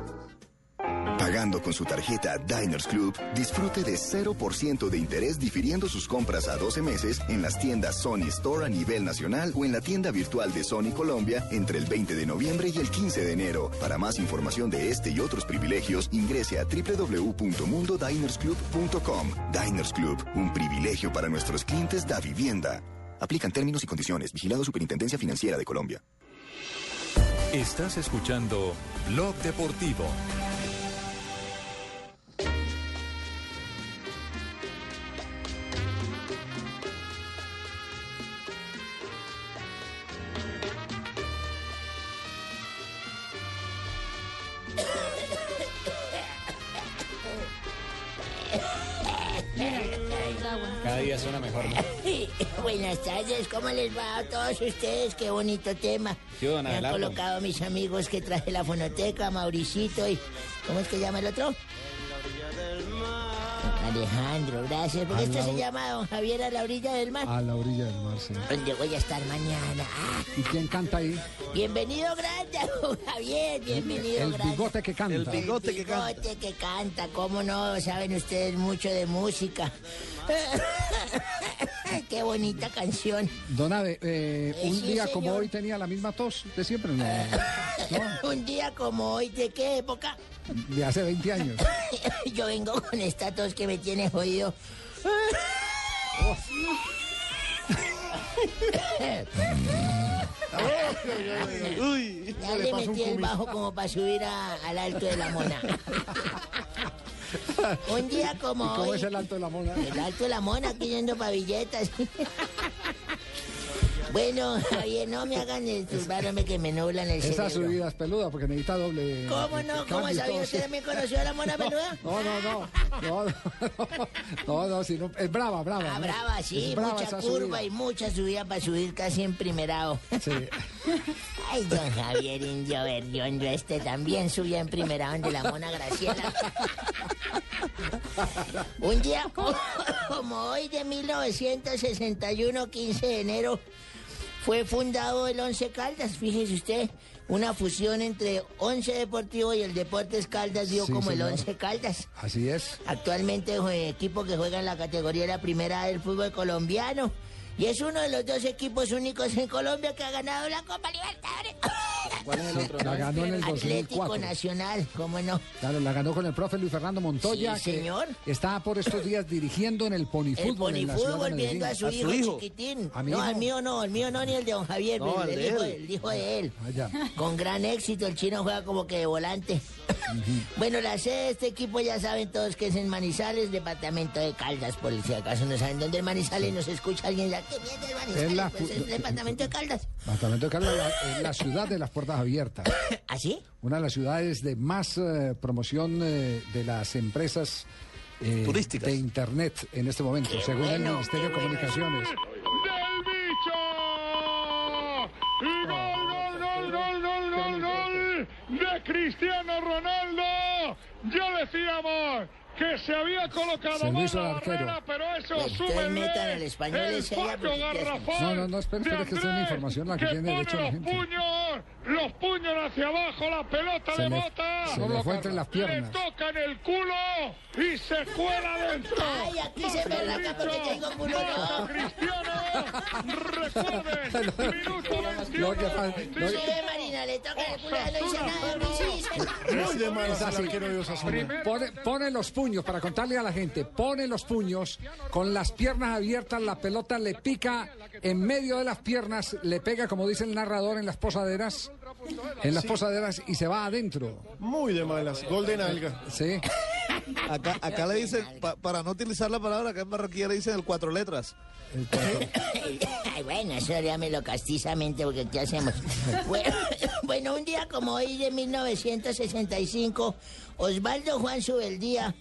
Con su tarjeta Diners Club, disfrute de 0% de interés difiriendo sus compras a 12 meses en las tiendas Sony Store a nivel nacional o en la tienda virtual de Sony Colombia entre el 20 de noviembre y el 15 de enero. Para más información de este y otros privilegios, ingrese a www.mundodinersclub.com. Diners Club, un privilegio para nuestros clientes da vivienda. Aplican términos y condiciones. Vigilado Superintendencia Financiera de Colombia. Estás escuchando Blog Deportivo. Día suena mejor, ¿no? Buenas tardes, ¿cómo les va a todos ustedes? Qué bonito tema. Sí, don Me han colocado mis amigos que traje la fonoteca, Mauricito y... ¿Cómo es que llama el otro? Alejandro, gracias. Porque esto la se llama Don Javier a la orilla del mar. A la orilla del mar, sí. Donde voy a estar mañana. Ah, ¿Y quién canta ahí? bienvenido grande, don Javier. Bienvenido El grande. bigote que canta. El bigote que canta. bigote que canta, ¿cómo no? Saben ustedes mucho de música. Qué bonita canción. Don Abe, eh, Eh, un sí, día como hoy tenía la misma tos de siempre, ¿no? Un día como hoy, ¿de qué época? De hace 20 años. Yo vengo con esta tos que me tiene jodido. Uy, ya le metí el bajo como para subir a- al alto de la mona. Un día como ¿Y cómo hoy. es el alto de la mona? El alto de la mona, aquí yendo pavilletas. bueno, Javier, no me hagan disturbarme que me nublan el Esa cerebro. subida es peluda porque necesita doble. ¿Cómo no? ¿Cómo sabía usted sí. también conoció a la mona peluda? No, no, no. No, no, no, no, si no- es brava, brava. Ah, ¿no? brava, sí, brava mucha esa curva subida. y mucha subida para subir casi en primerado. Sí. Ay, don Javier Indio Berriondo, este también subía en primerado de la mona Graciela. Un día como, como hoy de 1961, 15 de enero, fue fundado el Once Caldas, fíjese usted. Una fusión entre Once Deportivo y el Deportes Caldas dio Sí, como el. Once Caldas. Así es. Actualmente es un equipo que juega en la categoría de la primera del fútbol colombiano. Y es uno de los dos equipos únicos en Colombia que ha ganado la Copa Libertadores. ¿Cuál es el otro? La ganó en el Atlético 2004. Nacional, ¿cómo no? Claro, la ganó con el profe Luis Fernando Montoya, Sí, señor. que está por estos días dirigiendo en el El ponifútbol. de ponifútbol viendo a su, hijo, chiquitín. ¿A mi no, hijo? al mío no, al mío no, ni el de don Javier, No, el, el de hijo, él. el hijo de él. Allá. Con gran éxito, el chino juega como que de volante. bueno, la sede de este equipo ya saben todos que es en Manizales, departamento de Caldas, por si acaso no saben dónde es Manizales, nos escucha alguien ya, ¿qué mierda es Manizales? Es la Pues fu- es departamento de Caldas. Departamento de Caldas, la, es la ciudad de las puertas abiertas. ¿Así? Una de las ciudades de más eh, promoción eh, de las empresas eh, Turísticas. de Internet en este momento, según el Ministerio de Comunicaciones. ¡Del bicho! ¡Y gol, gol, gol, gol, gol, gol, gol! ¡De Cristiano Ronaldo! Ya decíamos que se había colocado Se mal el la arquero. barrera, pero eso metan al español el ¿qué hacen? garrafal No, no, no, espere, de espere, que esta es una información la que tiene pone derecho la los gente. puños, los puños hacia abajo, la pelota Se le le- bota. se le fue entre las Le piernas. toca en el culo y se cuela dentro. Ay, aquí se me arranca porque tengo culo, no. Cristiano, recuerden, minuto 21. Lo que pasa- lo que- Sí, Marina, le toca el culo, no hice nada, no hice. Muy de malas Es al así. arquero de Osasuna. Pone los puños, para contarle a la gente, pone los puños, con las piernas abiertas, la pelota le pica en medio de las piernas, le pega, como dice el narrador, en las posaderas, en las posaderas y se va adentro. Muy de malas. Gol de nalga. Sí. Acá, acá le dicen, pa- para no utilizar la palabra, acá en Barranquilla le dicen el cuatro letras. Bueno, eso llámelo castizamente porque ¿qué hacemos? Bueno, bueno, un día como hoy de 1965, Osvaldo Juan Subeldía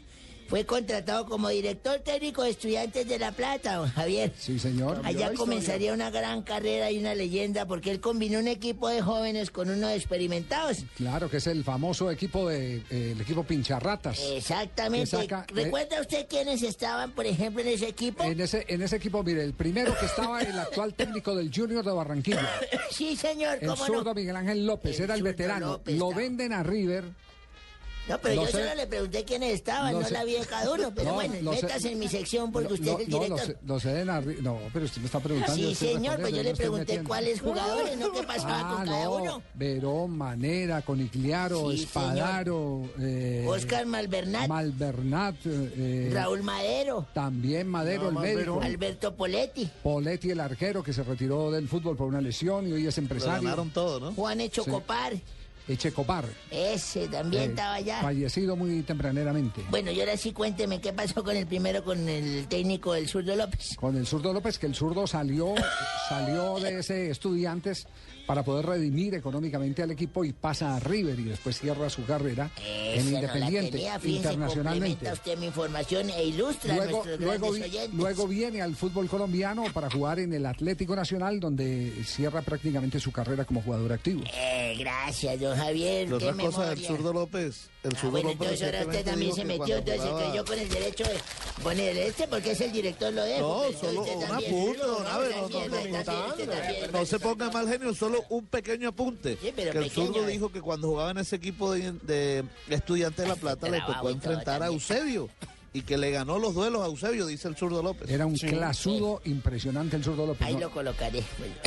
fue contratado como director técnico de Estudiantes de La Plata, don Javier. Sí, señor. Allá comenzaría una gran carrera y una leyenda porque él combinó un equipo de jóvenes con uno de experimentados. Claro, que es el famoso equipo de eh, el equipo Pincharratas. Exactamente. Saca- ¿Recuerda usted quiénes estaban, por ejemplo, en ese equipo? En ese, en ese equipo, mire, el primero que estaba el actual técnico del Junior de Barranquilla. Sí, señor, El cómo zurdo no. Miguel Ángel López, El era el veterano. López Lo venden a River. No, pero No yo sé. solo le pregunté quiénes estaban, No no, sé. la vi de cada uno. Pero No, bueno, lo sé. métase en mi sección porque usted No, es el no, lo, director. lo No, pero usted me está preguntando. Sí, señor, pues yo le pregunté cuáles jugadores, no qué pasaba Ah, con cada no, uno. Verón, Manera, Conigliaro, Sí, Espadaro, eh, Oscar Malvernat, Malvernat, eh, Raúl Madero, también Madero, el médico, Alberto Poletti, Poletti, el arquero que se retiró del fútbol por una lesión y hoy es empresario. ganaron todo, ¿no? Juan Echo Sí. Copar, Echecopar, ese también eh, estaba allá. fallecido muy tempraneramente. Bueno, y ahora sí cuénteme qué pasó con el primero, con el técnico del Zurdo López. Con el zurdo López, que el zurdo salió, salió de ese estudiantes para poder redimir económicamente al equipo y pasa a River y después cierra su carrera en Esa no la Independiente tenía, fíjese, internacionalmente. usted mi información e ilustra a Luego, nuestros luego, vi- luego viene al fútbol colombiano para jugar en el Atlético Nacional, donde cierra prácticamente su carrera como jugador activo. Eh, gracias, don Javier. La qué otra cosa del memoria. zurdo López. El Ah, bueno, López entonces ahora usted también se que metió, entonces se jugaba- creyó con el derecho de poner este porque es el director lo dejo. No, solo un Abe, no, no, no, también. No se ponga mal genio, solo un pequeño apunte. pero que el pequeño, zurdo eh. dijo que cuando jugaba en ese equipo de, de estudiantes de La Plata le tocó enfrentar a. Eusebio. y que le ganó los duelos a Eusebio, dice el zurdo López. Era un Sí. clasudo impresionante el zurdo López. Ahí ¿no? lo colocaré.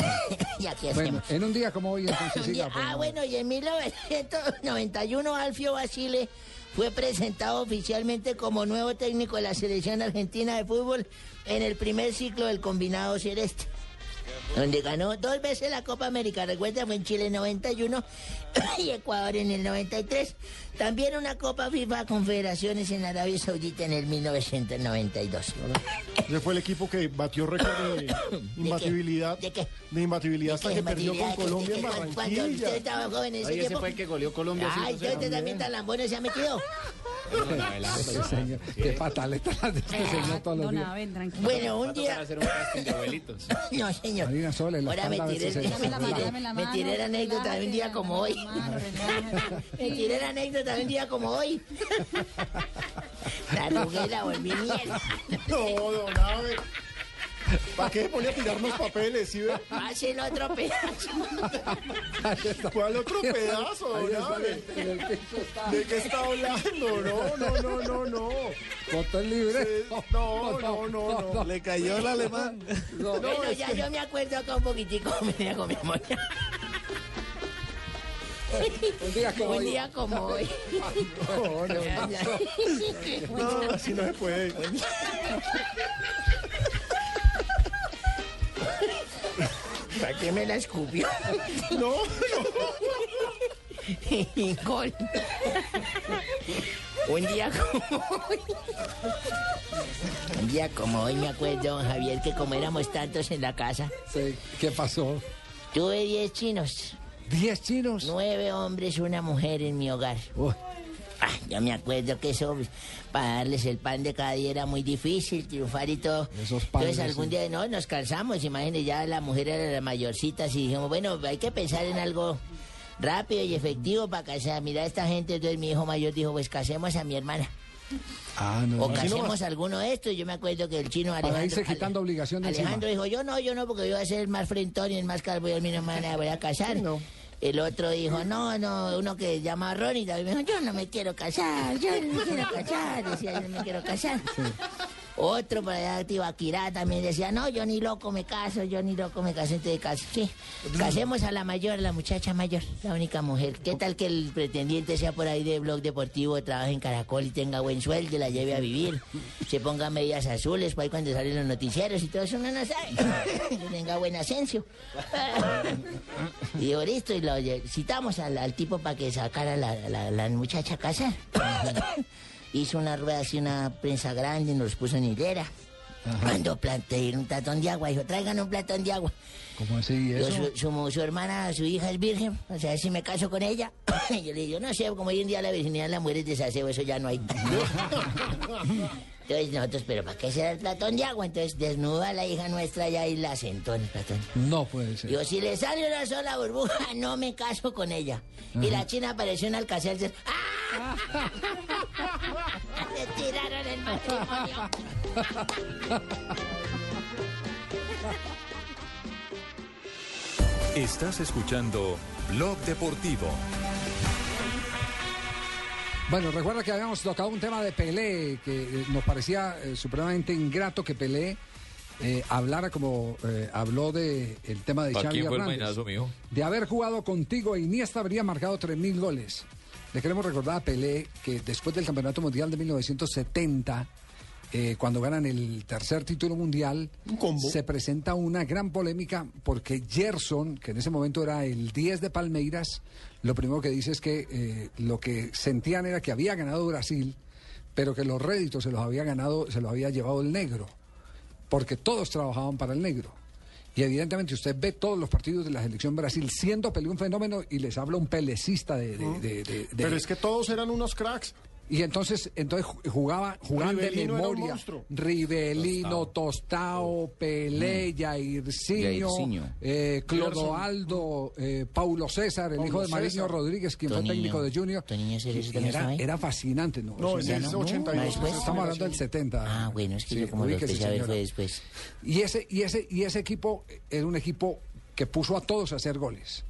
y aquí Bueno, hacemos. en un día como hoy, entonces día- pues, ah, no. bueno, y en 1991 Alfio Basile fue presentado oficialmente como nuevo técnico de la selección argentina de fútbol en el primer ciclo del combinado celeste. Donde ganó dos veces la Copa América, recuerda, fue en Chile en 91 y Ecuador en el 93. También una Copa FIFA Confederaciones en Arabia Saudita en el 1992. Ese fue el equipo que batió récord de imbatibilidad. ¿De qué? De imbatibilidad hasta ¿Qué que perdió con imbatibilidad? Colombia en ¿Qué- qué- cuando Barranquilla. usted estaba joven en ese Oye, ese tiempo? fue el que goleó Colombia. Ay, 5-0. usted también tan lambones se ha metido. Señor, Qué pataletas de este señor todos los días. Bueno, un día... No, señor. Marina Soles, la Ahora me tiré, la me mano, tiré la anécdota de un día como hoy. Me tiré la anécdota de un día como hoy. La arrugué la volví mierda. No, don Abe. ¿Para qué se pone a tirarnos papeles, sí ve? Hace el otro pedazo. ¿Cuál otro pedazo? ¿De qué está hablando? No, no, no, no, no. Botón libre. No, no, no, no. Le cayó el alemán. No, Bueno, ya que- yo me acuerdo acá un poquitico, me con mi amor. Un día como Un hoy. día como hoy. No, no, no, así no se puede. ¿Para qué me la escupió? No, Y gol. Un día como hoy. Un día como hoy me acuerdo, Javier, que como éramos tantos en la casa, Sí, ¿Qué pasó? tuve 10 chinos, ¿Diez chinos? nueve hombres, una mujer en mi hogar. Uy, Ah, yo me acuerdo que eso, para darles el pan de cada día era muy difícil, triunfar y todo. Esos panes, Entonces algún día no, nos cansamos, imagínense, ya la mujer era la mayorcita, así dijimos, bueno, hay que pensar en algo rápido y efectivo para casar. Mira esta gente, entonces mi hijo mayor dijo, pues casemos a mi hermana. Ah, no. O no. casemos a alguno de estos. Yo me acuerdo que el chino Para Alejandro... irse quitando obligación de Alejandro encima. dijo, yo no, yo no, porque yo voy a ser el más frentón y el más calvo y a mí no me van a voy a casar. El otro dijo, no, no, uno que llama Ronnie también yo no me quiero casar, yo no me quiero casar, decía, yo no me quiero casar. Otro por allá, Tibaquirá, también decía, no, yo ni loco me caso, yo ni loco me caso, entonces caso. Sí, casemos a la mayor, la muchacha mayor, la única mujer. ¿Qué tal que el pretendiente sea por ahí de blog deportivo, trabaje en Caracol y tenga buen sueldo, la lleve a vivir, se ponga medias azules, para ahí cuando salen los noticieros y todo eso, uno no sabe, que tenga buen ascenso. Y digo, listo, y lo citamos al, al tipo para que sacara la, la, la muchacha a casa. Hizo una rueda así, una prensa grande, y nos puso en hilera. Cuando planteé un platón de agua, dijo, traigan un platón de agua. ¿Cómo así Yo, eso? su, su, su hermana, su hija es virgen, o sea, si me caso con ella. yo le digo, no sé, como hoy en día la virginidad la mujer es desaseo, eso ya no hay. Entonces nosotros, pero ¿para qué será el platón de agua? Entonces desnuda a la hija nuestra ya y la sentó en el platón. No puede ser. Digo, si le sale una sola burbuja, no me caso con ella. Y la china apareció en Alcacelser. ¡Ah! Le tiraron el matrimonio. Estás escuchando Blog Deportivo. Bueno, recuerda que habíamos tocado un tema de Pelé, que eh, nos parecía eh, supremamente ingrato que Pelé eh, hablara como eh, habló de el tema de ¿Para Xavi Hernández. De haber jugado contigo, Iniesta habría marcado 3.000 goles. Le queremos recordar a Pelé que después del Campeonato Mundial de 1970, eh, cuando ganan el tercer título mundial, se presenta una gran polémica porque Gerson, que en ese momento era el 10 de Palmeiras, lo primero que dice es que eh, lo que sentían era que había ganado Brasil, pero que los réditos se los había ganado, se los había llevado el negro, porque todos trabajaban para el negro. Y evidentemente usted ve todos los partidos de la selección Brasil siendo Pelé un fenómeno y les habla un pelecista de... de- de- de- de- Pero es que todos eran unos cracks. Y entonces, entonces ju- jugaba, jugaban de Rivelino era un memoria. Rivelino, Tostao, Pelé, Jairzinho, Jairzinho. eh, Clodoaldo, eh, Paulo César, el Paulo hijo de Mariño. Rodríguez, quien fue técnico de Junior. Era, era fascinante, ¿no? No, es no- 82. después. Estamos hablando del 70. Ah, bueno, es que Sí, yo como lo empecé a ver fue después. Y ese, y ese, y ese equipo era un equipo que puso a todos a hacer goles.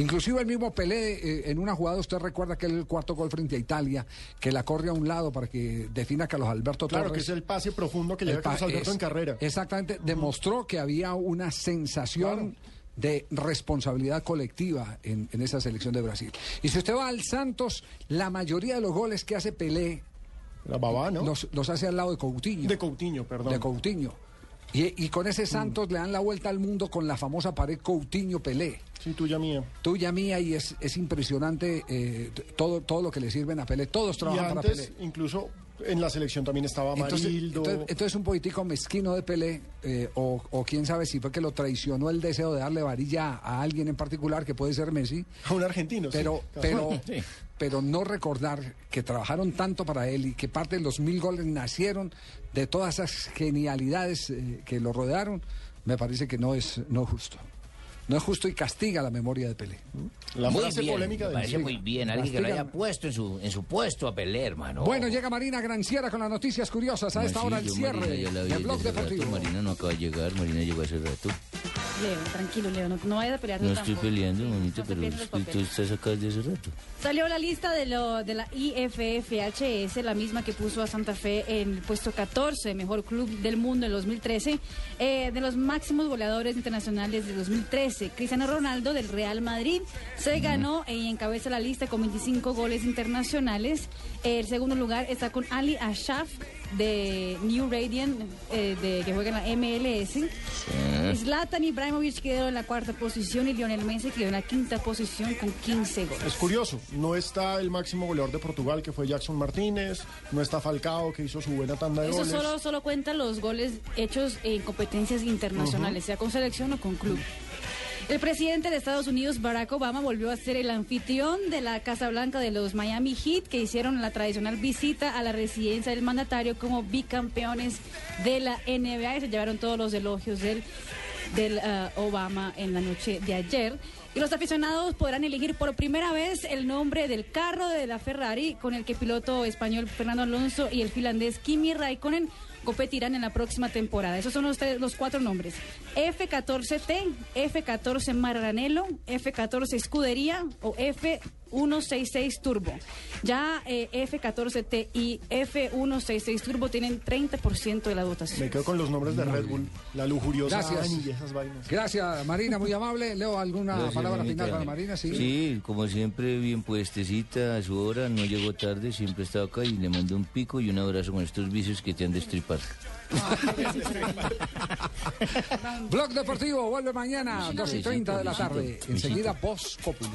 Inclusive el mismo Pelé, eh, en una jugada, usted recuerda que el cuarto gol frente a Italia, que la corre a un lado para que defina a Carlos Alberto Claro, Torres. que es el pase profundo que lleva Carlos Alberto es- en carrera. Exactamente, demostró que había una sensación de responsabilidad colectiva en, en esa selección de Brasil. Y si usted va al Santos, la mayoría de los goles que hace Pelé los, los hace al lado de Coutinho. De Coutinho, perdón. De Coutinho. Y, y con ese Santos le dan la vuelta al mundo con la famosa pared Coutinho-Pelé. Sí, tuya mía. Tuya mía y es, es impresionante eh, todo, todo lo que le sirven a Pelé. Todos Y trabajan para antes, Pelé. incluso en la selección también estaba Entonces, Marildo. entonces, entonces un político mezquino de Pelé, eh, o, o quién sabe si fue que lo traicionó el deseo de darle varilla a alguien en particular, que puede ser Messi. A un argentino, Pero, pero, Sí. pero no recordar que trabajaron tanto para él y que parte de los mil goles nacieron de todas esas genialidades eh, que lo rodearon, me parece que no es, no justo. No es justo y castiga la memoria de Pelé. La muy frase bien, polémica me del parece muy bien. Alguien que lo haya puesto en su, en su puesto a Pelé, hermano. Bueno, llega Marina Granciera con las noticias curiosas a esta Sí, hora el cierre Marina del blog hace rato. deportivo. Marina no acaba de llegar, Marina llegó hace rato. Leo, tranquilo, Leo, no, no vayas a pelear No estoy tampoco. peleando, mamita, No pero tú estás acá desde hace rato. Salió la lista de, lo, de la IFFHS, la misma que puso a Santa Fe en el puesto 14, mejor club del mundo en 2013, eh, de los máximos goleadores internacionales de 2013. Cristiano Ronaldo del Real Madrid se ganó y encabeza la lista con 25 goles internacionales. El segundo lugar está con Ali Ashaf de New Radiant, eh, de, que juega en la MLS. Zlatan Ibrahimovic quedó en la cuarta posición y Lionel Messi quedó en la quinta posición con 15 goles. Es curioso, no está el máximo goleador de Portugal, que fue Jackson Martínez, no está Falcao, que hizo su buena tanda de Eso goles. solo, solo cuenta los goles hechos en competencias internacionales, sea con selección o con club. El presidente de Estados Unidos, Barack Obama, volvió a ser el anfitrión de la Casa Blanca de los Miami Heat, que hicieron la tradicional visita a la residencia del mandatario como bicampeones de la NBA se llevaron todos los elogios del, del ah, Obama en la noche de ayer. Y los aficionados podrán elegir por primera vez el nombre del carro de la Ferrari con el que piloto español Fernando Alonso y el finlandés Kimi Raikkonen competirán en la próxima temporada. Esos son los, cuatro nombres. F14T, F14 Maranello, F14 Escudería o F166 Turbo. Ya eh, F14T y F166 Turbo tienen 30% de la dotación. Me quedo con los nombres de Red Bull, la lujuriosa Gracias. Y esas vainas. Gracias, Marina, muy amable. Leo, ¿alguna Gracias, palabra mamita. final para Marina? Sí. Sí, como siempre, bien puestecita a su hora, no llegó tarde, siempre estaba acá y le mando un pico y un abrazo con estos vicios que te han de estripar. Blog Deportivo vuelve mañana, Sí, 2 y besito, 30 de la tarde. Enseguida, Voz Populi.